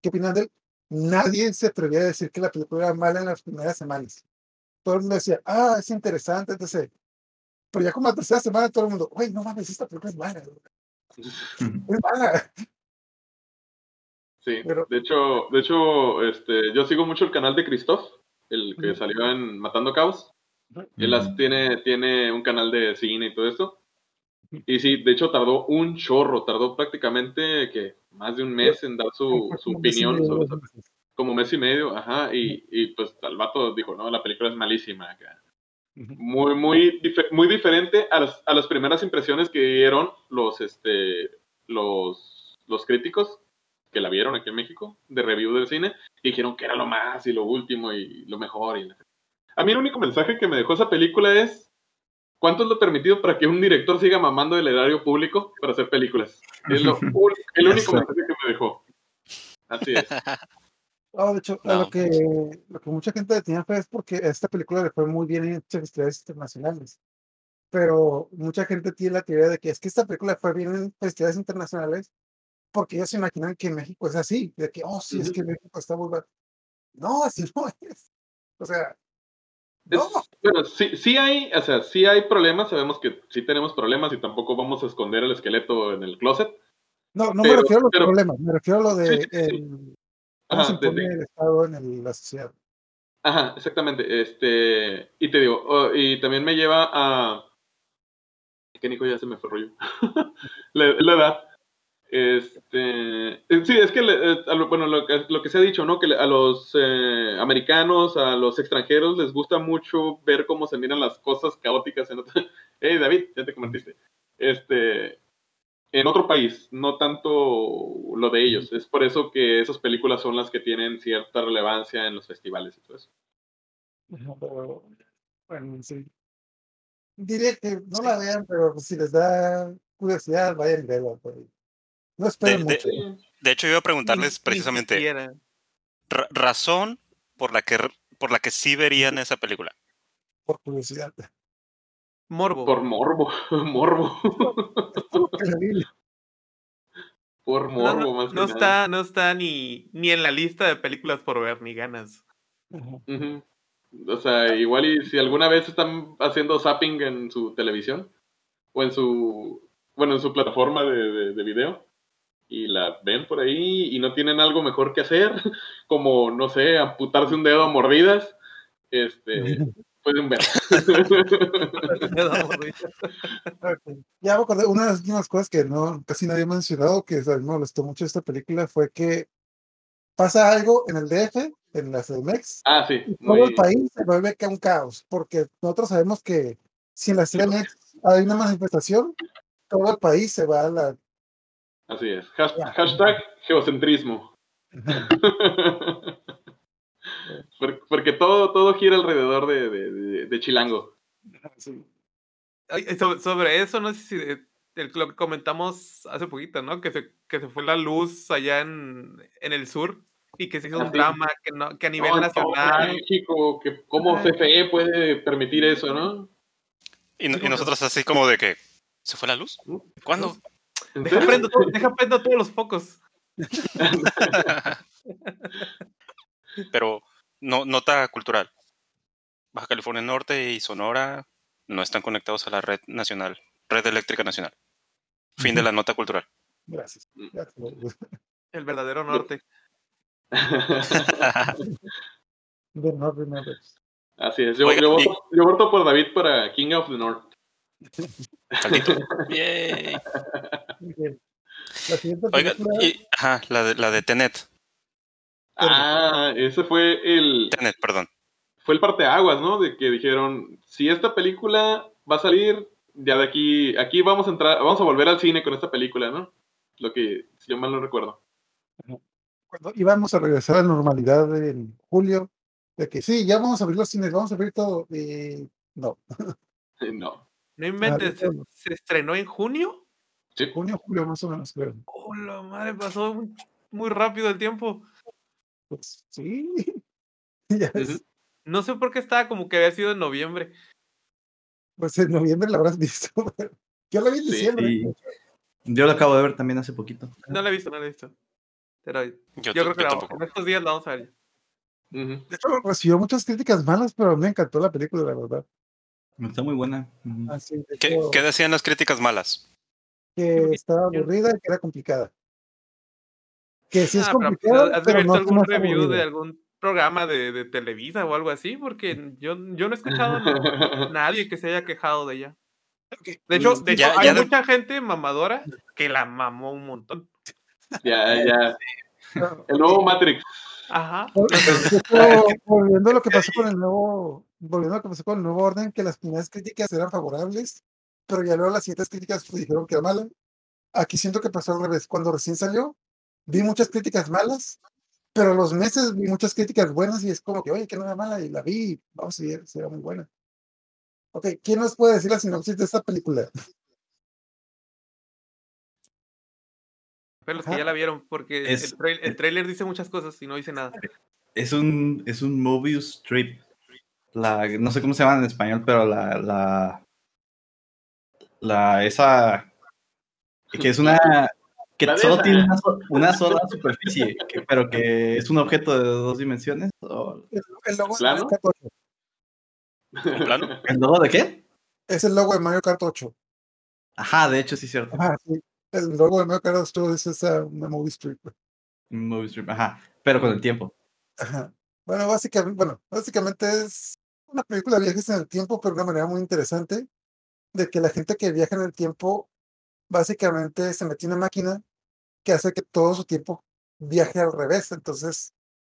qué opinan de él. Nadie se atrevía a decir que la película era mala en las primeras semanas. Todo el mundo decía, ah, es interesante, etc. Pero ya como la tercera semana todo el mundo, güey, no mames, esta película es mala. Es mala. Sí, Pero- de hecho, de hecho, este, yo sigo mucho el canal de Christoph, el que salió en Matando Caos. Él las- tiene, tiene un canal de cine y todo esto. Y sí, de hecho tardó un chorro, tardó prácticamente que más de un mes en dar su, su opinión sobre esa como mes y medio, ajá, y, y pues el vato dijo, no, la película es malísima. acá. Muy, muy, dife- muy diferente a las, a las primeras impresiones que dieron los, este, los, los críticos que la vieron aquí en México, de review del cine, y dijeron que era lo más y lo último y lo mejor. Y... A mí el único mensaje que me dejó esa película es, ¿cuánto es lo permitido para que un director siga mamando el erario público para hacer películas? Es lo, el único mensaje que me dejó. Así es. Ah, de hecho, No. lo que, lo que mucha gente tenía fe es porque esta película le fue muy bien en festivales internacionales. Pero mucha gente tiene la teoría de que es que esta película fue bien en festivales internacionales porque ellos se imaginan que México es así, de que, oh, sí, es que México está muy mal. No, así no es. O sea, no, bueno, sí, sí hay, o sea, sí hay problemas, sabemos que sí tenemos problemas y tampoco vamos a esconder el esqueleto en el closet. no, no pero- me refiero a los pero- problemas, me refiero a lo de sí, sí. el- cómo Ajá, se impone de- el Estado en el- la sociedad. ajá, exactamente. Este, y te digo, oh, y también me lleva a. Que Nico ya se me fue rollo. la, la edad. Este, eh, sí, es que, le- eh, lo- bueno, lo, que- lo que se ha dicho, ¿no? Que a los eh, americanos, a los extranjeros les gusta mucho ver cómo se miran las cosas caóticas en otro... Hey, David, ya te convertiste. Este, en otro país, no tanto lo de ellos. Es por eso que esas películas son las que tienen cierta relevancia en los festivales y todo eso. Bueno, sí. Diría que no la vean, pero si les da curiosidad, vayan y verla. pues. No esperen De- mucho. De hecho, iba a preguntarles precisamente ra- razón por la que por la que sí verían esa película. Por curiosidad. Morbo. Por morbo, morbo. Por No, morbo, no, más que no nada. está, no está ni, ni en la lista de películas por ver, ni ganas. O sea, igual y si alguna vez están haciendo zapping en su televisión o en su, bueno, en su plataforma de, de, de video y la ven por ahí y no tienen algo mejor que hacer, como, no sé, amputarse un dedo a mordidas, este, pueden ver. Ya me acordé, una de las últimas cosas que no casi nadie ha mencionado, que a mí me molestó mucho esta película, fue que pasa algo en el DF, en la CDMX, ah, sí, y todo el país se vuelve que un caos, porque nosotros sabemos que si en la CDMX hay una manifestación, todo el país se va a la... así es. Has- hashtag geocentrismo. Por- Porque todo, todo gira alrededor de, de, de- de Chilango. sí. Ay, so- sobre eso, no sé si de- el- lo que comentamos hace poquito, ¿no? Que se, que se fue la luz allá en, en el sur y que se hizo Ah, un sí. drama que, no, que a nivel No, nacional. México, que cómo. CFE puede permitir eso, ¿no? Y, no- y nosotros así como de que se fue la luz. ¿Cuándo? ¿En Deja prendo, deja prendo todos los focos. Pero no, nota cultural. Baja California Norte y Sonora no están conectados a la red nacional, red eléctrica nacional. Fin de la nota cultural. Gracias. Gracias. El verdadero norte. De Northern Others. Así es. Yo, Oiga, yo, y- voto, yo voto por David para King of the North. Caldito. Yay. La siguiente Oiga, y, ajá, la de, la de Tenet. Ah, ese fue el, Tenet, perdón. fue el parteaguas, ¿no? De que dijeron, si esta película va a salir, ya de aquí, aquí vamos a entrar, vamos a volver al cine con esta película, ¿no? Lo que, si yo mal no recuerdo. cuando íbamos a regresar a la normalidad en julio, de que sí, ya vamos a abrir los cines, vamos a abrir todo, y no, No. No inventes, se, bueno. se estrenó en junio. Sí. junio, julio más o menos, creo. Oh, la madre, pasó muy- muy rápido el tiempo. Pues sí, Ujú. No sé por qué estaba como que había sido en noviembre. pues en noviembre la habrás visto. pero Yo la vi en Sí, diciembre. Sí. Yo lo acabo de ver también hace poquito. No la he visto, no la he visto. Pero yo, Yo, creo yo que la- en estos días la vamos a ver. De hecho, recibió muchas críticas malas, pero me encantó la película, la verdad. Está muy buena. Ujú. Así, de ¿Qué, hecho, qué decían las críticas malas? que estaba aburrida y que era complicada. Que sí es Ah, pero pues, ¿has de pero visto no, algún review de algún programa de, de Televisa o algo así? Porque yo, yo no he escuchado a nadie que se haya quejado de ella. De hecho, de hecho Ya- hay ya de- mucha gente mamadora que la mamó un montón. ya, ya. El nuevo Matrix. Ajá. Volviendo a lo que pasó con el nuevo, volviendo a lo que pasó con el nuevo orden, que las primeras críticas eran favorables, pero ya luego las siguientes críticas pues, dijeron que era mala. Aquí siento que pasó al revés. Cuando recién salió, vi muchas críticas malas, pero a los meses vi muchas críticas buenas y es como que, oye, que no era mala, y la vi, y vamos a ver, si era muy buena. Ok, ¿quién nos puede decir la sinopsis de esta película? Pero los que ya la vieron, porque Es- el, trail- el trailer dice muchas cosas y no dice nada. Es un, es un Mobius Strip. La, no sé cómo se llama en español, pero la, la, la, esa, que es una, que La de solo tiene una, so- una sola superficie, que- pero que es un objeto de dos dimensiones. ¿o? El, el logo de ¿Plano? Mario Kart 8. ¿En plano? ¿El logo de qué? Es el logo de Mario Kart 8. Ajá, de hecho sí es cierto. Ajá, sí. El logo de Mario Kart 8 es esa una movie strip. Mobius Strip, ajá, pero con el tiempo. Ajá. Bueno, básicamente, bueno, básicamente es una película de viajes en el tiempo, pero de una manera muy interesante, de que la gente que viaja en el tiempo básicamente se mete en una máquina que hace que todo su tiempo viaje al revés. Entonces,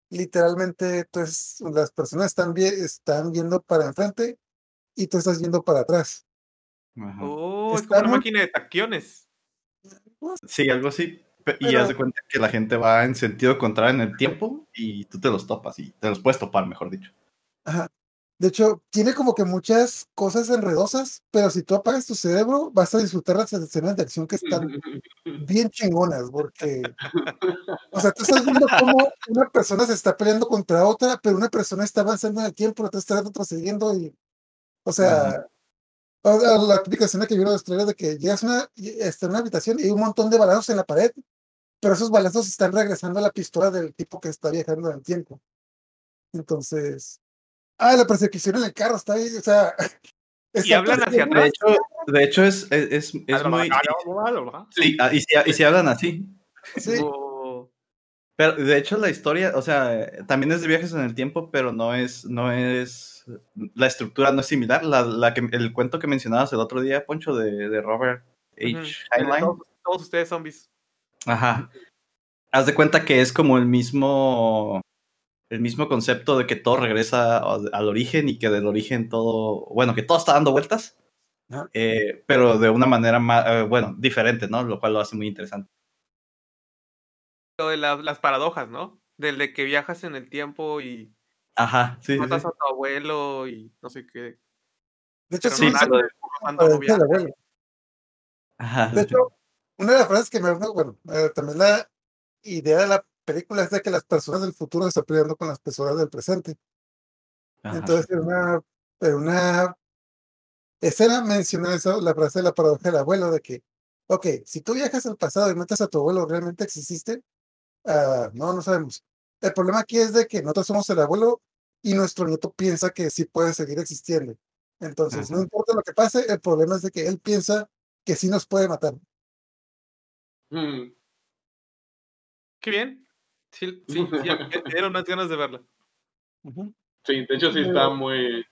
literalmente, entonces, las personas están, vi- están viendo para enfrente y tú estás viendo para atrás. Ajá. Oh, es como una máquina de tacciones. Sí, algo así. Y haz de cuenta que la gente va en sentido contrario en el tiempo y tú te los topas y te los puedes topar, mejor dicho. Ajá. De hecho, tiene como que muchas cosas enredosas, pero si tú apagas tu cerebro, vas a disfrutar las escenas de acción que están bien chingonas, porque, o sea, tú estás viendo cómo una persona se está peleando contra otra, pero una persona está avanzando en el tiempo, la otra está retrocediendo y, o sea, o sea, la típica escena que vieron trailers de que llegas a una, está en una habitación y hay un montón de balazos en la pared, pero esos balazos están regresando a la pistola del tipo que está viajando en el tiempo. Entonces, ah, la persecución en el carro está ahí, o sea, Y hablan hacia persiguiendo- De atrás. hecho, de hecho es, es, es, es muy... Sí, ah, y, si, y si hablan así. Sí, Oh, Pero de hecho la historia, o sea, también es de viajes en el tiempo, pero no es, no es, la estructura no es similar. La, la que, el cuento que mencionabas el otro día, Poncho, de, de Robert H. ujú. Heinlein. Todos, todos ustedes zombies. Ajá. Haz de cuenta que es como el mismo, el mismo concepto de que todo regresa al origen y que del origen todo, bueno, que todo está dando vueltas, eh, pero de una manera más, eh, bueno, diferente, ¿no? Lo cual lo hace muy interesante. Lo de las, las paradojas, ¿no? Del de que viajas en el tiempo y Ajá, sí, matas sí. a tu abuelo y no sé qué. de hecho, Pero sí, no, lo abuelo. Ajá. De hecho, una de las frases que me bueno, eh, también la idea de la película es de que las personas del futuro se están peleando con las personas del presente. Ajá. Entonces, en una, en una escena menciona eso, la frase de la paradoja del abuelo, de que, ok, si tú viajas al pasado y matas a tu abuelo, ¿realmente exististe? Ah, no, no sabemos. El problema aquí es de que nosotros somos el abuelo y nuestro nieto piensa que sí puede seguir existiendo. Entonces, no importa lo que pase, el problema es de que él piensa que sí nos puede matar. Mm. Qué bien. Sí, sí, sí, dieron más ganas de verla. Sí, de hecho sí está muy...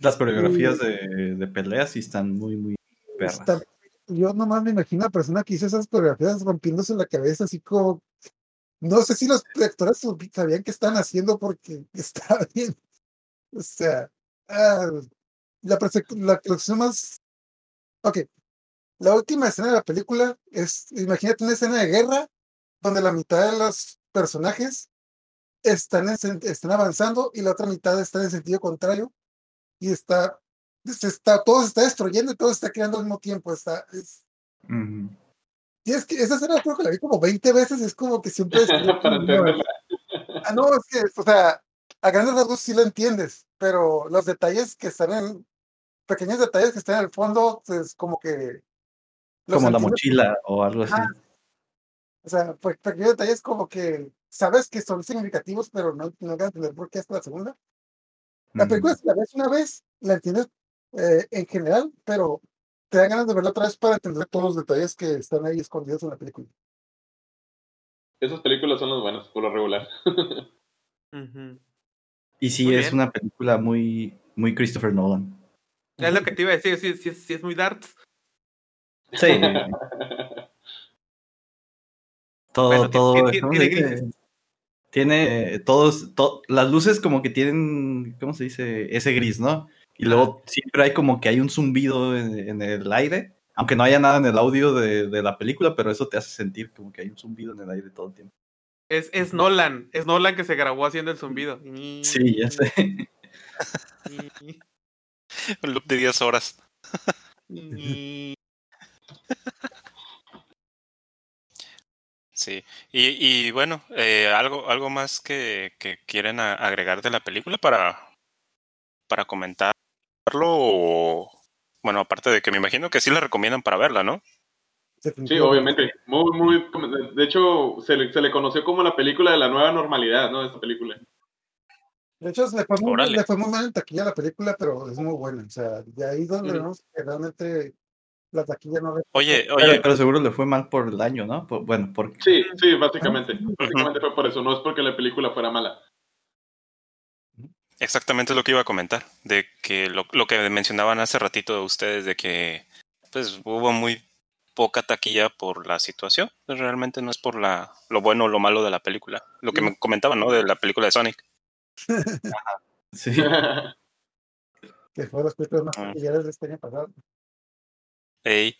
Las coreografías de, de peleas sí están muy, muy perras. Está- yo nomás me imagino a la persona que hizo esas coreografías rompiéndose la cabeza, así como. No sé si los actores sabían qué están haciendo porque está bien. O sea, ah, la, la la más. Ok. La última escena de la película es. Imagínate una escena de guerra donde la mitad de los personajes están, en están avanzando y la otra mitad está en sentido contrario y está. Se está, todo se está destruyendo y todo se está creando al mismo tiempo. Está, es, Ujú. y es que esa escena creo que la vi como 20 veces, es como que siempre es como Para entenderla. Ah, no, es que, o sea, a grandes rasgos sí lo entiendes, pero los detalles que están en, pequeños detalles que están en el fondo, es como que... Como la mochila o algo así. Ajá. O sea, pe- pequeños detalles como que sabes que son significativos, pero no, no entender por qué hasta la segunda. La película, si la ves una vez, la entiendes eh, en general, pero te dan ganas de verla otra vez para entender todos los detalles que están ahí escondidos en la película. Esas películas son las buenas, por lo regular. Y sí, Muy es bien. una película muy, muy Christopher Nolan. Es lo que te iba a decir, sí, sí, sí es muy darts. Sí. todo, Bueno, todo. tiene- ¿cómo tiene se dice? grises. Tiene eh, todos, to- las luces como que tienen, ¿cómo se dice? Ese gris, ¿no? Y luego siempre hay como que hay un zumbido en, en el aire, aunque no haya nada en el audio de, de la película, pero eso te hace sentir como que hay un zumbido en el aire todo el tiempo. Es, es Nolan, es Nolan que se grabó haciendo el zumbido. Sí, ya sé. Un loop de 10 horas. Sí. Y, y bueno, eh, algo, algo más que, que quieren a- agregar de la película para, para comentarlo o bueno, aparte de que me imagino que sí la recomiendan para verla, ¿no? Sí, obviamente. Muy, muy. De hecho, se le, se le conoció como la película de la nueva normalidad, ¿no? Esta película. De hecho, le fue, muy, le fue muy mal en taquilla la película, pero es muy buena. O sea, de ahí donde vemos que realmente la taquilla no... Oye, oye, pero seguro le fue mal por el daño, ¿no? Por- bueno, porque Sí, sí, básicamente. Básicamente fue por eso. No es porque la película fuera mala. exactamente lo que iba a comentar, de que lo, lo que mencionaban hace ratito de ustedes, de que pues hubo muy poca taquilla por la situación. Pues, realmente no es por la, lo bueno o lo malo de la película. Lo que me comentaban, ¿no? De la película de Sonic. Sí. Que fue las películas más Ah. taquilleras de este año pasado. Ey.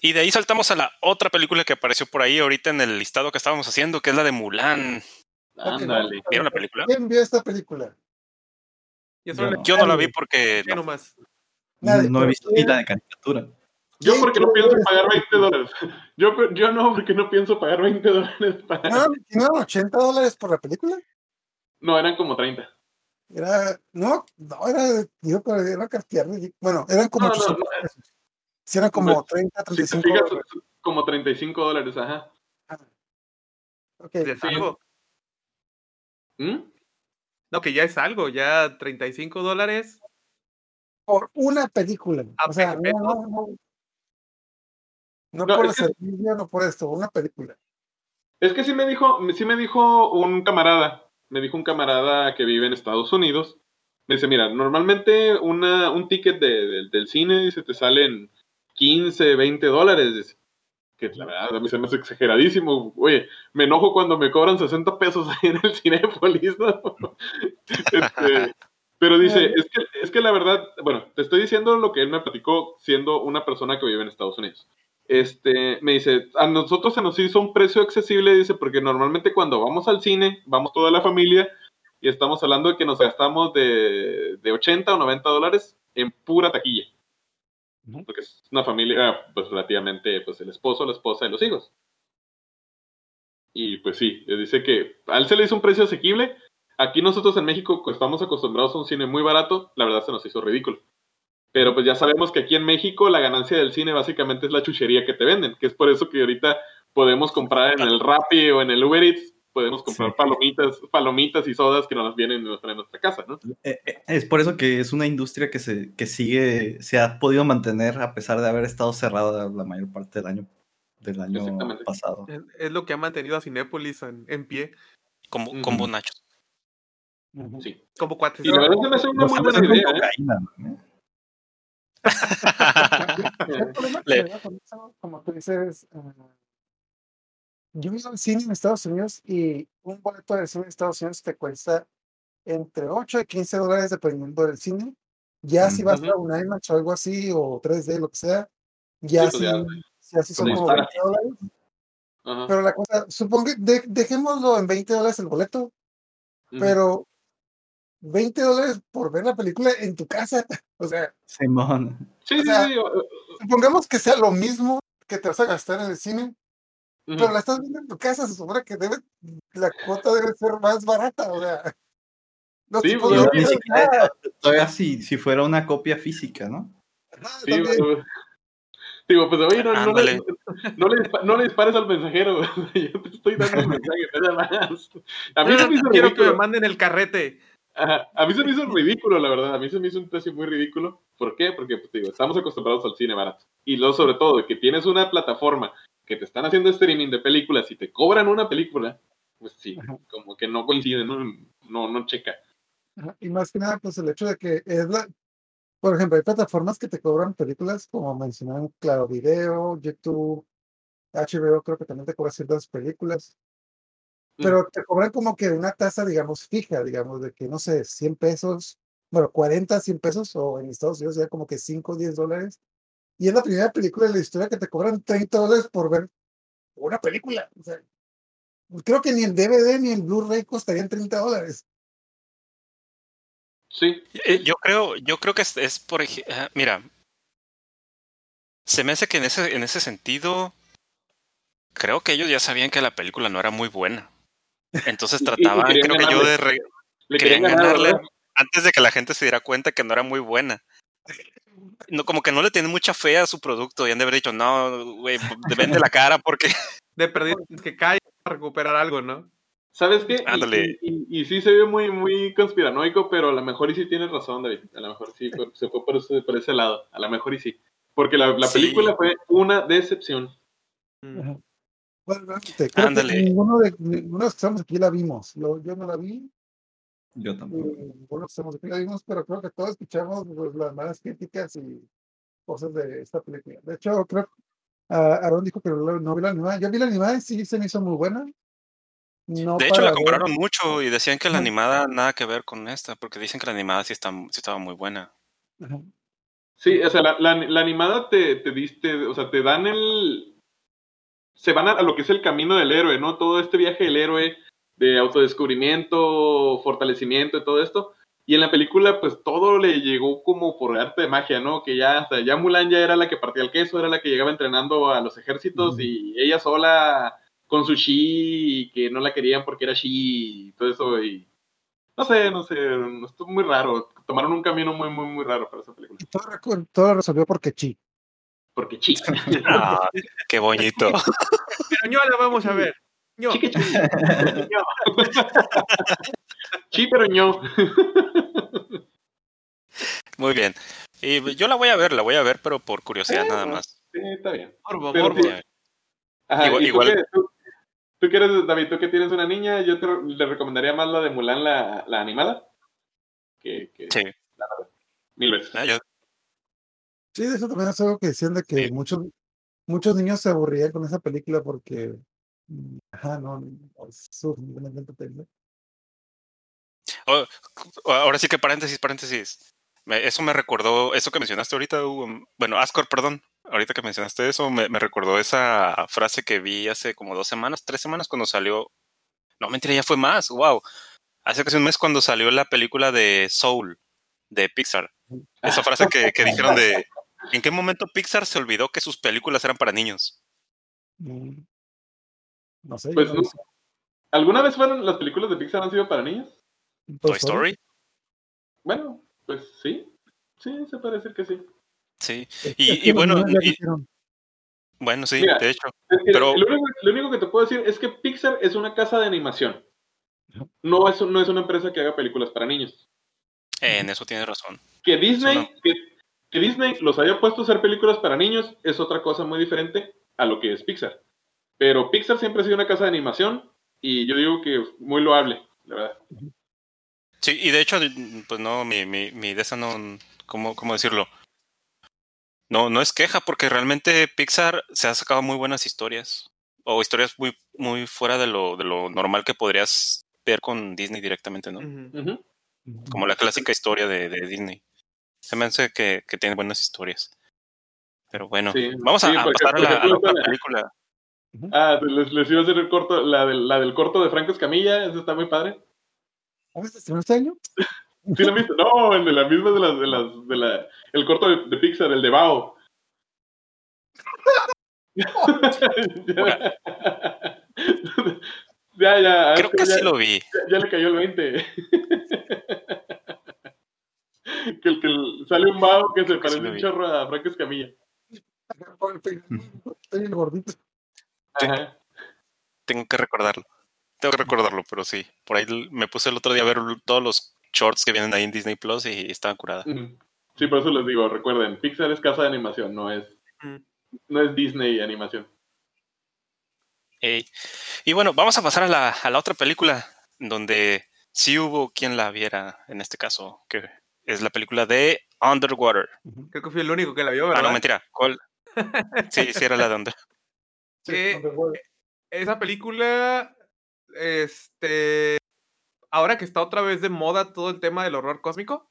Y de ahí saltamos a la otra película que apareció por ahí ahorita en el listado que estábamos haciendo, que es la de Mulan. Ándale. ¿Vieron la película? ¿Quién vio esta película? Yo, no. le Yo no la vi porque ¿qué no. nomás. Nadie, no he visto ¿quién- ni la de caricatura. Yo porque no pienso pagar esta 20 dólares. Yo, yo no, porque no pienso pagar 20 dólares para... ¿No eran- ¿No eran 80 dólares por la película? No, eran como 30. Era, no, no, era, digo, era cartear, bueno, eran como No, no, 800 no. Si eran como Pues, 30, Si te 35 fijas, dólares. como 35 dólares, ajá. Ok, Ya es algo. ¿Mm? No, que ya es algo, ya 35 dólares. por una película. ¿A O sea, no, no, no. No, No, por el que- servicio, no por esto, una película. Es que sí me dijo, sí me dijo un camarada, me dijo un camarada que vive en Estados Unidos. Me dice, mira, normalmente una, un ticket de- de- del cine dice, te salen 15, 20 dólares. Que la verdad a mí se me hace exageradísimo. Oye, me enojo cuando me cobran 60 pesos ahí en el Cinépolis, ¿no? Este, pero dice, es que, es que la verdad, bueno, te estoy diciendo lo que él me platicó siendo una persona que vive en Estados Unidos. Este, me dice, a nosotros se nos hizo un precio accesible, dice, porque normalmente cuando vamos al cine, vamos toda la familia y estamos hablando de que nos gastamos de, de 80 o 90 dólares en pura taquilla. Ujú. Porque es una familia, pues relativamente, pues el esposo, la esposa y los hijos. Y pues sí, dice que a él se le hizo un precio asequible. Aquí nosotros en México pues, estamos acostumbrados a un cine muy barato, la verdad se nos hizo ridículo. Pero pues ya sabemos que aquí en México la ganancia del cine básicamente es la chuchería que te venden, que es por eso que ahorita podemos comprar en el Rappi o en el Uber Eats, podemos comprar Sí. palomitas, palomitas y sodas que nos vienen en nuestra, en nuestra casa, ¿no? Eh, eh, Es por eso que es una industria que se que sigue, se ha podido mantener a pesar de haber estado cerrada la mayor parte del año del año pasado. Es, es lo que ha mantenido a Cinépolis en, en pie. Como, Ujú. como nachos. Sí. Como cuates. Y la verdad se me hace una muy buena idea, ¿eh? cocaína, ¿no? El problema que Le- con eso, como tú dices, yo he ido al cine en Estados Unidos y un boleto de cine en Estados Unidos te cuesta entre 8 y 15 dólares dependiendo del cine. Ya si vas a un IMAX o algo así, o 3D, lo que sea, ya Sí, sí, pues sí, así son pues como dispara. 20 dólares. Ajá. Pero la cosa, supongo que de- dejémoslo en 20 dólares el boleto, Ujú. pero 20 dólares por ver la película en tu casa. O sea, Simón. Sí, o sí, sea, sí. supongamos que sea lo mismo que te vas a gastar en el cine, pero la estás viendo en tu casa, se supone que debe, la cuota debe ser más barata, o sea. No Sí, te pues, puedo no, Ni decir siquiera- todavía si, si fuera una copia física, ¿no? Ajá, Sí, güey. Digo, pues oye, no, no, le, no, le no le dispares al mensajero, yo te estoy dando el mensaje, nada más. A mí se no me hizo quiero que me manden el carrete. Ajá, A mí se me hizo ridículo, la verdad. A mí se me hizo un precio muy ridículo. ¿Por qué? Porque pues, digo, estamos acostumbrados al cine barato. Y luego, sobre todo, que tienes una plataforma que te están haciendo streaming de películas y te cobran una película, pues sí, Ajá. como que no coincide, no, no, no checa. Ajá, Y más que nada, pues el hecho de que es la. Por ejemplo, hay plataformas que te cobran películas, como mencionaron, Claro Video, YouTube, HBO, creo que también te cobran ciertas películas. Pero te cobran como que una tasa, digamos, fija, digamos, de que, no sé, 100 pesos, bueno, 40, 100 pesos, o en Estados Unidos ya como que 5, 10 dólares. Y es la primera película de la historia que te cobran 30 dólares por ver una película. O sea, creo que ni el DVD ni el Blu-ray costarían 30 dólares. Sí, Eh, Yo creo, yo creo que es, es por ej- ah, mira, se me hace que en ese, en ese sentido, creo que ellos ya sabían que la película no era muy buena. Entonces Y- y trataban, creo que yo ganarle. de re- querían querían ganarle ¿verdad? antes de que la gente se diera cuenta que no era muy buena. No, como que no le tienen mucha fe a su producto y han de haber dicho, no, güey, te vende la cara porque De perdido que cae para recuperar algo, ¿no? ¿Sabes qué? Y- Ándale. Y, y- y sí se ve muy, muy conspiranoico, pero a lo mejor y sí tienes razón, David. A lo mejor sí se fue por ese, por ese lado. A lo mejor y sí. Porque la, la Sí. película fue una decepción. Mm. Bueno, creo que Ándale. ninguno de, ninguno de los que estamos aquí la vimos. Lo- yo no la vi, Yo y tampoco. que estamos aquí la vimos, pero creo que todos escuchamos pues, las malas críticas y cosas de esta película. De hecho, creo Ah, Aaron dijo que no no vi la animada. Yo vi la animada y sí se me hizo muy buena. No De hecho, la ver- compararon mucho y decían que la animada nada que ver con esta, porque dicen que la animada sí, está, sí estaba muy buena. Ajá. Sí, o sea, la, la- la animada te, te diste, o sea, te dan el... Se van a, a lo que es el camino del héroe, ¿no? Todo este viaje del héroe de autodescubrimiento, fortalecimiento y todo esto. Y en la película, pues todo le llegó como por arte de magia, ¿no? Que ya, sea, ya Mulan ya era la que partía el queso, era la que llegaba entrenando a los ejércitos y ella sola con su chi y que no la querían porque era chi y todo eso y... No sé, no sé, estuvo muy raro. Tomaron un camino muy, muy, muy raro para esa película. Y todo, todo lo resolvió porque chi. Porque chi. Ah, qué bonito. Pero ño la vamos a ver. Ño. Chi que chi. Chi, pero ño. Muy bien. Y yo la voy a ver, la voy a ver, pero por curiosidad Eh, nada más. Sí, está bien. Morbo, morbo. sí. Ajá, Igual- ¿y tú igual- tú, tú que eres, David, tú que tienes una niña, yo te le recomendaría más la de Mulan, la, la animada. Que, que Sí. mil veces. Ah, yo- Sí, de eso también es algo que decían de que Sí. muchos, muchos niños se aburrían con esa película porque, ajá, no. Oh, ahora sí que paréntesis, paréntesis. Eso me recordó, eso que mencionaste ahorita, Hugo, bueno, Ascor, perdón, ahorita que mencionaste eso, me, me recordó esa frase que vi hace como dos semanas, tres semanas cuando salió, no, mentira, ya fue más, wow, hace casi un mes cuando salió la película de Soul, de Pixar. Esa frase que, que dijeron de, ¿en qué momento Pixar se olvidó que sus películas eran para niños? Mm, No sé. Pues no. ¿Alguna vez fueron las películas de Pixar han sido para niños? Toy Story, Bueno, pues sí. Sí, se puede decir que sí. sí, Es y- bueno, y- bueno, sí, Mira. de hecho. Es que Pero- lo, único, lo único que te puedo decir es que Pixar es una casa de animación. No es, no es una empresa que haga películas para niños. En eso tienes razón. Que Disney, no. que, que Disney los haya puesto a hacer películas para niños es otra cosa muy diferente a lo que es Pixar. Pero Pixar siempre ha sido una casa de animación y yo digo que muy loable, la verdad. Sí, y de hecho, pues no, mi, mi, mi de esa no, ¿cómo, ¿cómo decirlo? No, no es queja, porque realmente Pixar se ha sacado muy buenas historias. O historias muy, muy fuera de lo, de lo normal que podrías ver con Disney directamente, ¿no? Como la clásica historia de, de Disney. Se me hace que, que tiene buenas historias. Pero bueno, Sí, vamos a, sí, a porque, pasar a la, a la ejemplo, otra Ah, les, les iba a hacer el corto, la del, la del corto de Franco Escamilla, eso está muy padre. ¿Cómo se estrenó este año? ¿Sí lo viste? No, el de la misma de las, de las, de la, el corto de, de Pixar, el de Bao. ya, ya, Creo que ya, sí lo vi. ya, ya le cayó el 20. que el que el- sale un Bao que se que sí parece un chorro a Franco Escamilla. Estoy el gordito. Ajá. Tengo que recordarlo. Tengo que recordarlo, pero sí. Por ahí me puse el otro día a ver todos los shorts que vienen ahí en Disney Plus y estaban curadas. Ujú. Sí, por eso les digo, recuerden, Pixar es casa de animación, no es, no es Disney animación. Y bueno, vamos a pasar a la, a la otra película donde sí hubo quien la viera, en este caso, que es la película de Underwater. Creo que fui el único que la vio, Ah, ¿verdad? no, mentira. ¿Cuál? Sí, sí era la de Under. Sí, Eh. Esa película, este, ahora que está otra vez de moda todo el tema del horror cósmico,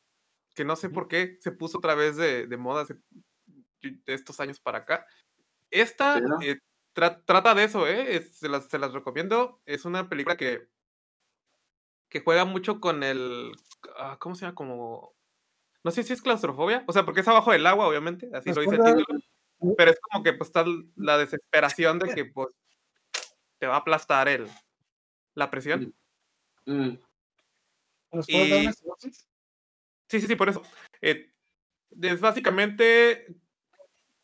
que no sé por qué se puso otra vez de, de moda hace- de estos años para acá. Esta Sí, ¿no? eh, tra- trata de eso, ¿eh? Es- se, las, se las recomiendo. Es una película que, que juega mucho con el, ah, ¿cómo se llama? Como, no sé si es claustrofobia, o sea, porque es abajo del agua, obviamente, así lo dice el título. Pero es como que pues está la desesperación de que pues te va a aplastar el la presión. Mm. ¿Nos puedes dar y- una? Sí, sí, sí, por eso. Eh, es básicamente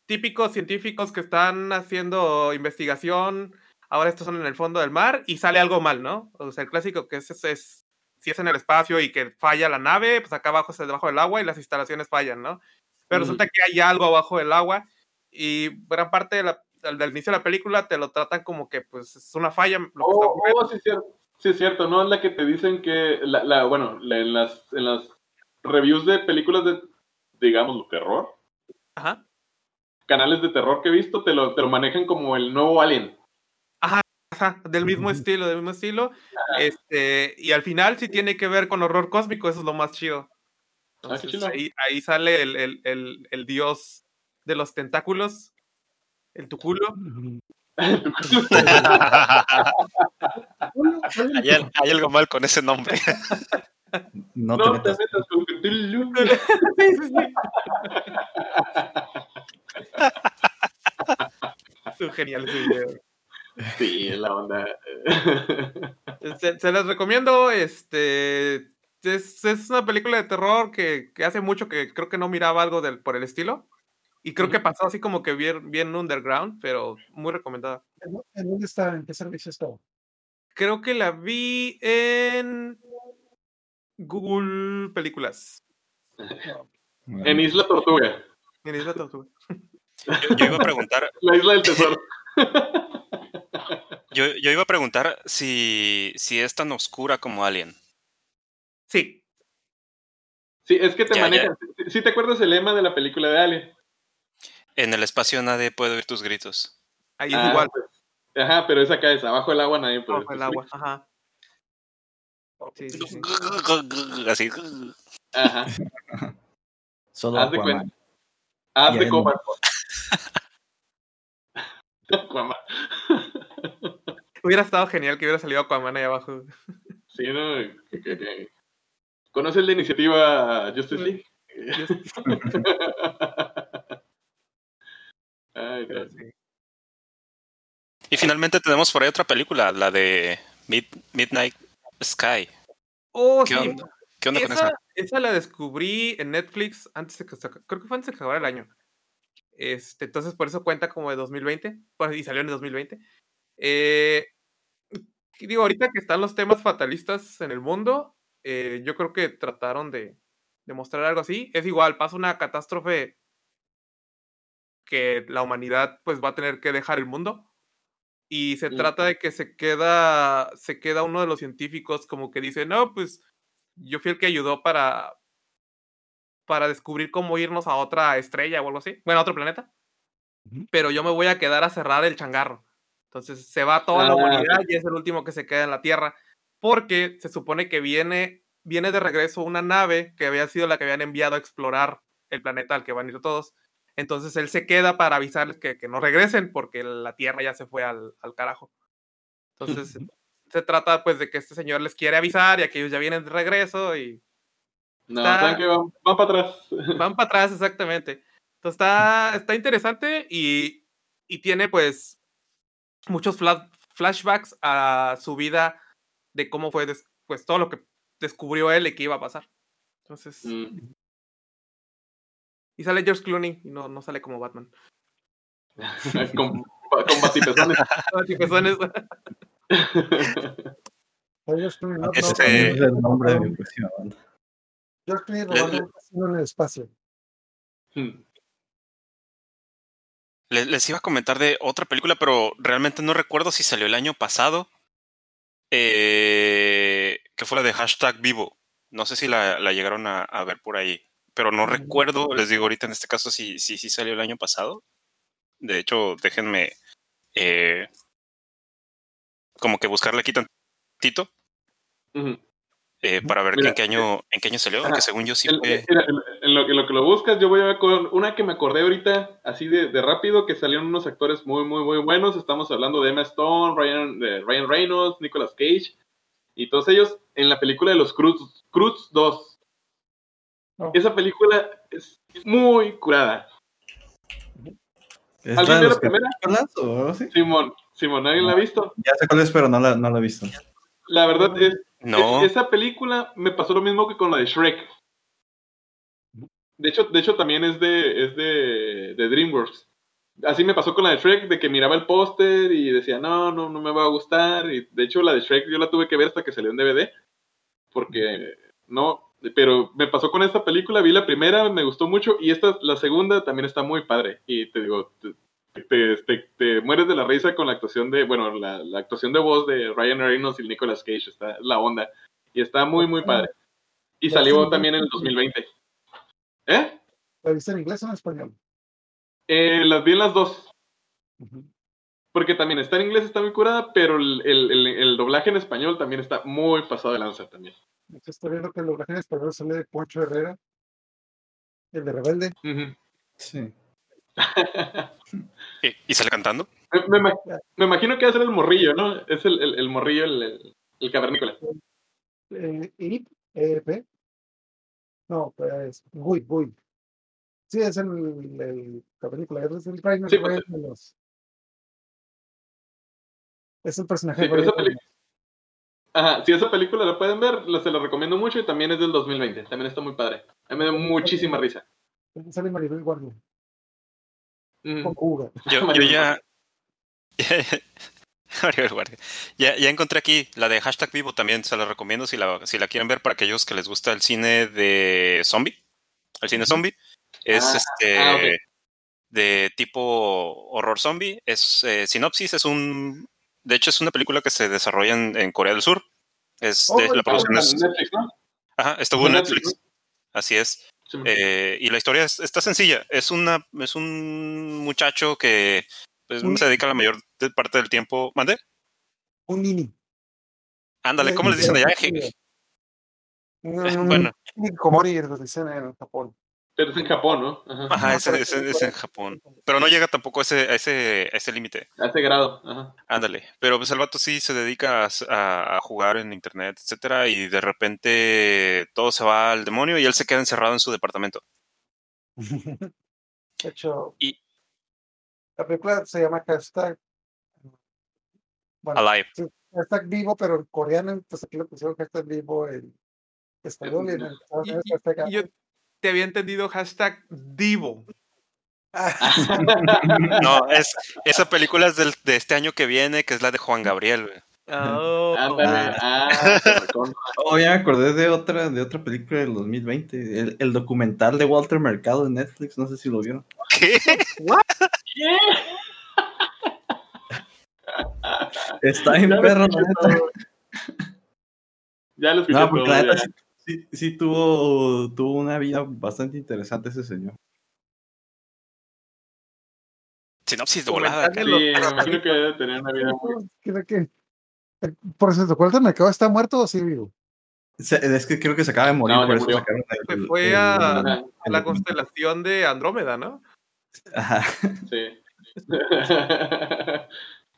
típicos científicos que están haciendo investigación. Ahora estos son en el fondo del mar y sale algo mal, ¿no? O sea, el clásico que es, es, es- si es en el espacio y que falla la nave, pues acá abajo es debajo del agua y las instalaciones fallan, ¿no? Pero Mm. resulta que hay algo abajo del agua y gran parte de la- del, del inicio de la película te lo tratan como que pues es una falla lo que está Oh, oh, sí, es cierto. Sí, es cierto, ¿no? Es la que te dicen que, la, la- bueno, la- en, las, en las reviews de películas de, digamos, terror, Ajá. canales de terror que he visto te lo, te lo manejan como el nuevo Alien. Ajá, del mismo estilo, del mismo estilo. Este, y al final sí tiene que ver con horror cósmico, eso es lo más chido. Ah, qué Entonces, chido. ahí, ahí sale el, el, el, el dios de los tentáculos, el tuculo. hay, hay algo mal con ese nombre. No, No te te metas. metas con Cthulhu. Sí, ese video. Sí, es la onda. Se, se les recomiendo, este, es, es una película de terror que, que hace mucho que creo que no miraba algo del, por el estilo. Y creo que pasó así como que bien, bien underground, pero muy recomendada. ¿En dónde está? ¿En qué servicio está? Creo que la vi en Google Películas. En Isla Tortuga, En Isla Tortuga. Yo, yo iba a preguntar, la isla del tesoro. yo, yo iba a preguntar si, si es tan oscura como Alien. Sí, Sí, es que te Ya, manejan. ¿Sí- ¿Sí te acuerdas el lema de la película de Alien? En el espacio nadie puede oír tus gritos. ahí es Ah, igual. pues, Ajá, pero es acá, es abajo del agua, nadie puede. bajo el agua. Ajá. Sí, sí, sí. Así. Ajá, Solo haz de cuenta. Haz de. Aquaman. Hubiera estado genial que hubiera salido Aquaman ahí abajo. Sí, ¿no? ¿Conoces la iniciativa Justice League? Ay, sí. Y finalmente tenemos por ahí otra película, la de Mid- Midnight Sky. Oh, ¿Qué sí. onda? ¿Qué onda con esa, esa? esa la descubrí en Netflix antes de que se- creo que fue antes de que acabara el año. Este, entonces por eso cuenta como de 2020, pues, y salió en el 2020. Eh, digo, ahorita que están los temas fatalistas en el mundo, eh, yo creo que trataron de, de mostrar algo así. Es igual, pasa una catástrofe que la humanidad pues va a tener que dejar el mundo. Y se Mm. trata de que se queda, se queda uno de los científicos como que dice, no, pues yo fui el que ayudó para, para descubrir cómo irnos a otra estrella o algo así, bueno, a otro planeta. Pero yo me voy a quedar a cerrar el changarro. Entonces se va toda la Ah, humanidad y es el último que se queda en la Tierra. Porque se supone que viene, viene de regreso una nave que había sido la que habían enviado a explorar el planeta al que van a ir todos. Entonces él se queda para avisarles que, que no regresen porque la Tierra ya se fue al, al carajo. Entonces se trata pues de que este señor les quiere avisar y aquellos ya vienen de regreso y No, Está- que van, van para atrás. van para atrás exactamente. Entonces está, está interesante y, y tiene pues muchos fla- flashbacks a su vida de cómo fue pues todo lo que descubrió él y que iba a pasar. Entonces, Mm. Y sale George Clooney y no, no sale como Batman. con, con batipezones. Es- George Clooney, no, no, Es el nombre de mi próxima banda. George Clooney Le- robando le- un casino en el espacio. Mm. Les, les iba a comentar de otra película, pero realmente no recuerdo si salió el año pasado. Eh, que fue la de hashtag vivo. No sé si la, la llegaron a, a ver por ahí. Pero no recuerdo, les digo ahorita en este caso, si si, si salió el año pasado. De hecho, déjenme eh, como que buscarle aquí tantito eh, para ver Mira, en qué año en qué año salió, ajá, que según yo sí En, fue... mira, en- lo, que- lo que lo buscas, yo voy a con una que me acordé ahorita, así de, de rápido, que salieron unos actores muy, muy, muy buenos. Estamos hablando de Emma Stone, Ryan, de Ryan Reynolds, Nicolas Cage, y todos ellos en la película de los Cruz, Cruz 2. Esa película es muy curada. ¿Es ¿Alguien la vio primera? o? Simón, Simón, ¿alguien la ha visto? Ya sé cuál es, pero no la, no la he visto. La verdad es, No, es- esa película me pasó lo mismo que con la de Shrek. De hecho, de hecho también es de, es de, de DreamWorks. Así me pasó con la de Shrek, de que miraba el póster y decía, no, no, no me va a gustar. Y de hecho, la de Shrek yo la tuve que ver hasta que salió en DVD. Porque no, pero me pasó con esta película, vi la primera, me gustó mucho. Y esta, la segunda, también está muy padre. Y te digo, te, te, te- te mueres de la risa con la actuación de, bueno, la, la actuación de voz de Ryan Reynolds y Nicolas Cage. Está es la onda. Y está muy, muy padre. Y salió también en el ¿no? 2020. ¿Eh? ¿La viste en inglés o en español? Eh, las vi en las dos. Porque también está en inglés, está muy curada, pero el, el- el- el doblaje en español también está muy pasado de lanza también. Hecho, Estoy viendo que el doblaje en español sale de Poncho Herrera, el de Rebelde. Sí. ¿Y, y sale cantando? me, me ima- me imagino que va a ser el morrillo, ¿no? Es el, el, el morrillo, el, el, el cavernícola. Eh, Ip, EP. No, pues Gui, Gui. Sí, es el, el cavernícola, es el Rainer Sí, pues, Reyes de los- Es el personaje Sí, pero Reyes esa de peli- Ajá, si esa película la pueden ver, la- se la recomiendo mucho y también es del 2020. También está muy padre. A mí me da muchísima risa. Sale Maribel Guardia, con Cuga. Yo, yo ya. Maribel Guardia. Ya, ya encontré aquí la de hashtag vivo también, se la recomiendo si la, si la quieren ver para aquellos que les gusta el cine de zombie. El cine zombie. Es Ah, este ah, de tipo horror zombie. Es eh, sinopsis, es un. De hecho, es una película que se desarrolla en, en Corea del Sur. Es Oh, de, la producción es- Netflix, ¿no? Ajá, estuvo en Netflix, Netflix. Así es. Sí, Eh, y la historia es- está sencilla. Es una, es un muchacho que pues, Un- se dedica la mayor parte del tiempo. ¿Mande? Un Nini. Ándale, Le ¿cómo les dicen allá? dicen- Un, un Bueno, les dicen en Japón. Pero es en Japón, ¿no? Ajá. ese, ese- es en Japón. Pero no llega tampoco a ese, a ese, a ese límite. A ese grado. Ajá. Ándale. Pero pues el vato sí se dedica a, jugar en internet, etcétera, y de repente todo se va al demonio y él se queda encerrado en su departamento. De hecho, Y- la película se llama Hashtag. Bueno, Alive. hashtag vivo, pero en coreano, pues aquí lo pusieron hashtag vivo en español y en hashtag y yo te había entendido hashtag Divo. Ah, No, es, esa película es del- de este año que viene, que es la de Juan Gabriel. güey. Oh. Ándale. Ah, con- Oh, ya me acordé de otra, de otra película del 2020, el, el documental de Walter Mercado en Netflix, no sé si lo vieron. ¿Qué? Está en Ya lo perro. Ya lo escuché No, porque todo, la neta. Sí, sí- sí tuvo, tuvo una vida bastante interesante ese señor. Sinopsis de volada. Sí, imagino que debe tener una vida muy... Creo que. eh, Por cierto, ¿Walter Mercado está muerto o sí vivo? Es que creo que se acaba de morir, No, por eso el- Se fue el- a- a la constelación de Andrómeda, ¿no? Ajá. sí.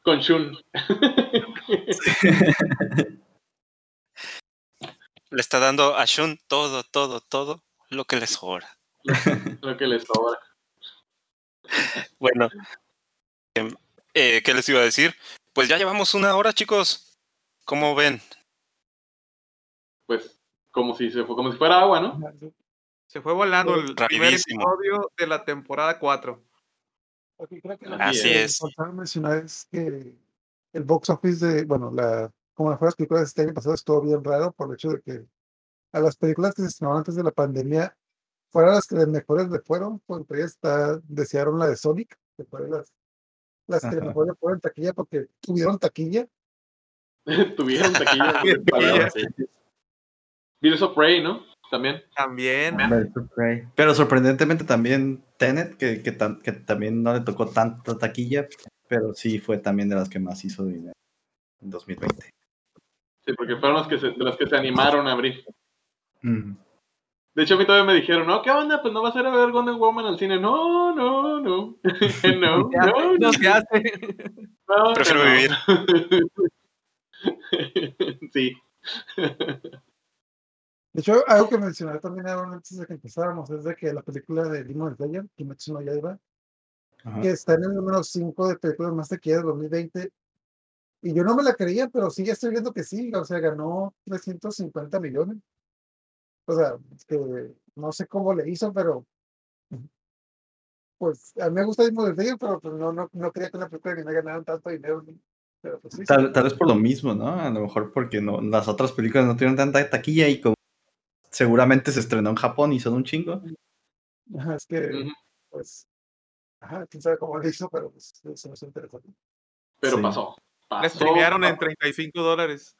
Con Shun. Le está dando a Shun todo, todo, todo lo que le sobra. Lo que le sobra. Bueno, em, eh, ¿qué les iba a decir? Pues ya llevamos una hora, chicos. ¿Cómo ven? Pues como si se fue, como si fuera agua, ¿no? Se fue volando el primer episodio de la temporada 4. Ok, creo que lo Así que es. mencionar es que el box office de, bueno, la, como las películas de este año pasado estuvo bien raro por el hecho de que a las películas que se estrenaron antes de la pandemia fueron las que las mejores le fueron, porque ahí está, desearon la de Sonic, que fue de las, las que mejor le fueron taquilla porque tuvieron taquilla. Tuvieron taquilla. Taquilla. Virus of Prey, ¿no? También. También. Pero sorprendentemente también Tenet, que, que, tam- que también no le tocó tanta taquilla, pero sí fue también de las que más hizo dinero en 2020. Sí, porque fueron las que se, de las que se animaron a abrir. Mm. De hecho, a mí todavía me dijeron, no, ¿qué onda? Pues no vas a ir a ver Wonder Woman al cine. No, no, no. no, no, no, hace. no, Prefiero no. vivir. sí. De hecho, algo que mencioné también ahora antes de que empezáramos es de que la película de Demon Slayer, Kimetsu no Yaiba, Ajá. que está en el número 5 de películas más taquilleras de 2020. Y yo no me la creía, pero sí ya estoy viendo que sí, o sea, ganó 350 millones. O sea, que no sé cómo le hizo, pero pues a mí me gusta Demon Slayer, pero pues, no, no, no creía que una película que no ganaran tanto dinero. Pero pues sí, Tal, sí. tal vez por lo mismo, ¿no? A lo mejor porque no, las otras películas no tuvieron tanta taquilla y como seguramente se estrenó en Japón y son un chingo. Ajá, es que, pues, ajá, quién sabe cómo le hizo, pero pues eso no es interesante. Pero Sí. pasó. Pasó. La streamearon en 35 dólares.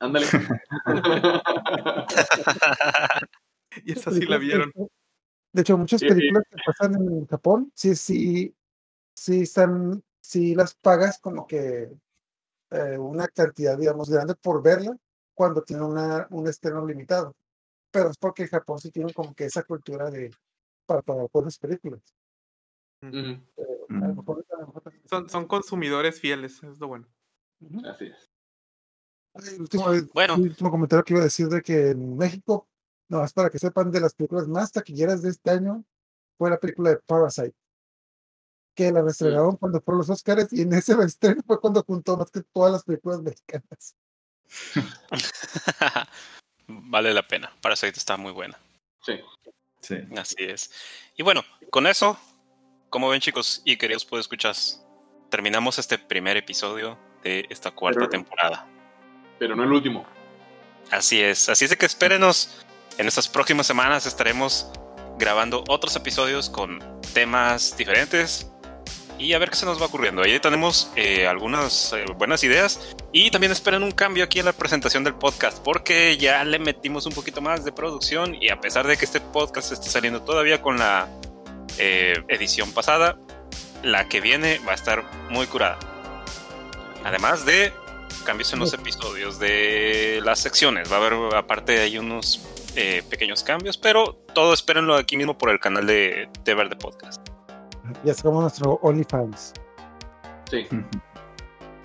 Ándale. Y esa sí la vieron. De hecho, muchas Sí, sí. películas que pasan en Japón, sí, sí, sí están, sí las pagas como que eh, una cantidad, digamos, grande por verla cuando tiene una, un estreno limitado. Pero es porque en Japón sí tienen como que esa cultura de para pagar por las películas. Ujú, Eh, a lo mejor- a lo mejor también- Son, son consumidores fieles, es lo bueno. Así es. El último, Bueno. el último comentario que iba a decir de que en México, no, es para que sepan de las películas más taquilleras de este año, fue la película de Parasite. Que la estrenaron cuando fueron los Oscars y en ese estreno fue cuando juntó más que todas las películas mexicanas. vale la pena. Parasite está muy buena. Sí. Sí. Así es. Y bueno, con eso, como ven chicos y queridos pues escuchas, terminamos este primer episodio de esta cuarta Pero- temporada. Pero no el último. Así es, así es de que espérenos. En estas próximas semanas estaremos grabando otros episodios con temas diferentes y a ver qué se nos va ocurriendo. Ahí tenemos eh, algunas eh, buenas ideas y también esperen un cambio aquí en la presentación del podcast porque ya le metimos un poquito más de producción y a pesar de que este podcast esté saliendo todavía con la eh, edición pasada, la que viene va a estar muy curada. Además de cambios en los episodios de las secciones. Va a haber aparte hay unos eh, pequeños cambios, pero todo espérenlo aquí mismo por el canal de, de Verde Podcast. Ya sacamos nuestro OnlyFans. Sí.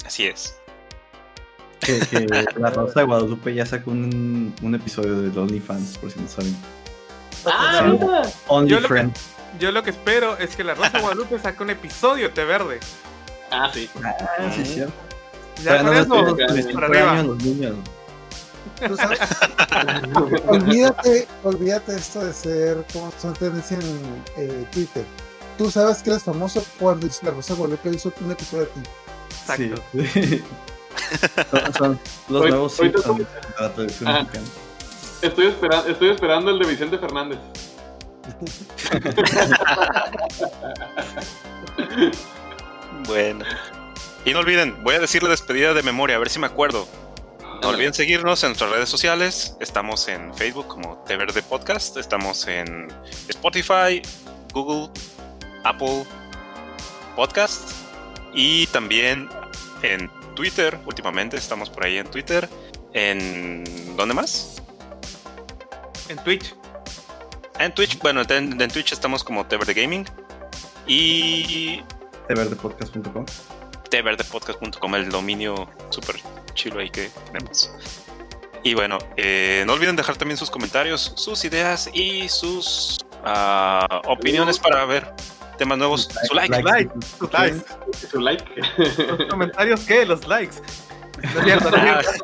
Así es. Que, que la Rosa de Guadalupe ya sacó un, un episodio de OnlyFans, por si no saben. Ah, Sí. Only Yo lo que- Friend. Yo lo que espero es que la Rosa de Guadalupe saque un episodio de Té Verde. Ah, sí. Ah, sí, cierto. Ya con eso, por cumplen arriba. años los niños. Tú sabes- olvídate, olvídate esto de ser como son tendencia en eh, Twitter. Tú sabes que eres famoso cuando la Rosa de Guadalupe hizo un episodio de ti. Exacto. Sí. son, son los Hoy- nuevos hoy Ah. mexicana. Estoy, espera- estoy esperando el de Vicente Fernández. Bueno. Y no olviden, voy a decir la despedida de memoria, a ver si me acuerdo. No olviden seguirnos en nuestras redes sociales. Estamos en Facebook como Te Verde Podcast. Estamos en Spotify, Google, Apple Podcast. Y también en Twitter. Últimamente estamos por ahí en Twitter. ¿En dónde más? En Twitch. En Twitch. Bueno, en, en Twitch estamos como Te Verde Gaming. Y Teverdepodcast.com. tverdepodcast.com, el dominio súper chilo ahí que tenemos. Y bueno, eh, no olviden dejar también sus comentarios, sus ideas y sus ah, opiniones para ver temas nuevos. Su like. like, sus likes. Su like. ¿Los comentarios qué? Los likes. No es cierto, no es cierto.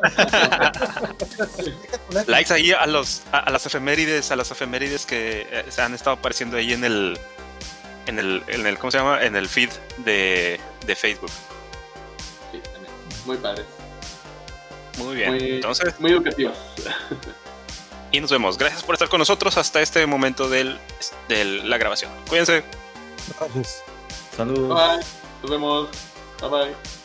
Likes ahí a, los, a, a las efemérides, a las efemérides que eh, se han estado apareciendo ahí en el, en el, en el, ¿cómo se llama? En el feed de, de Facebook. Sí, también. Muy padre. Muy bien. Muy, Entonces, muy educativas. y nos vemos. Gracias por estar con nosotros hasta este momento del, de la grabación. Cuídense. Gracias. Saludos. Bye. Nos vemos. Bye bye.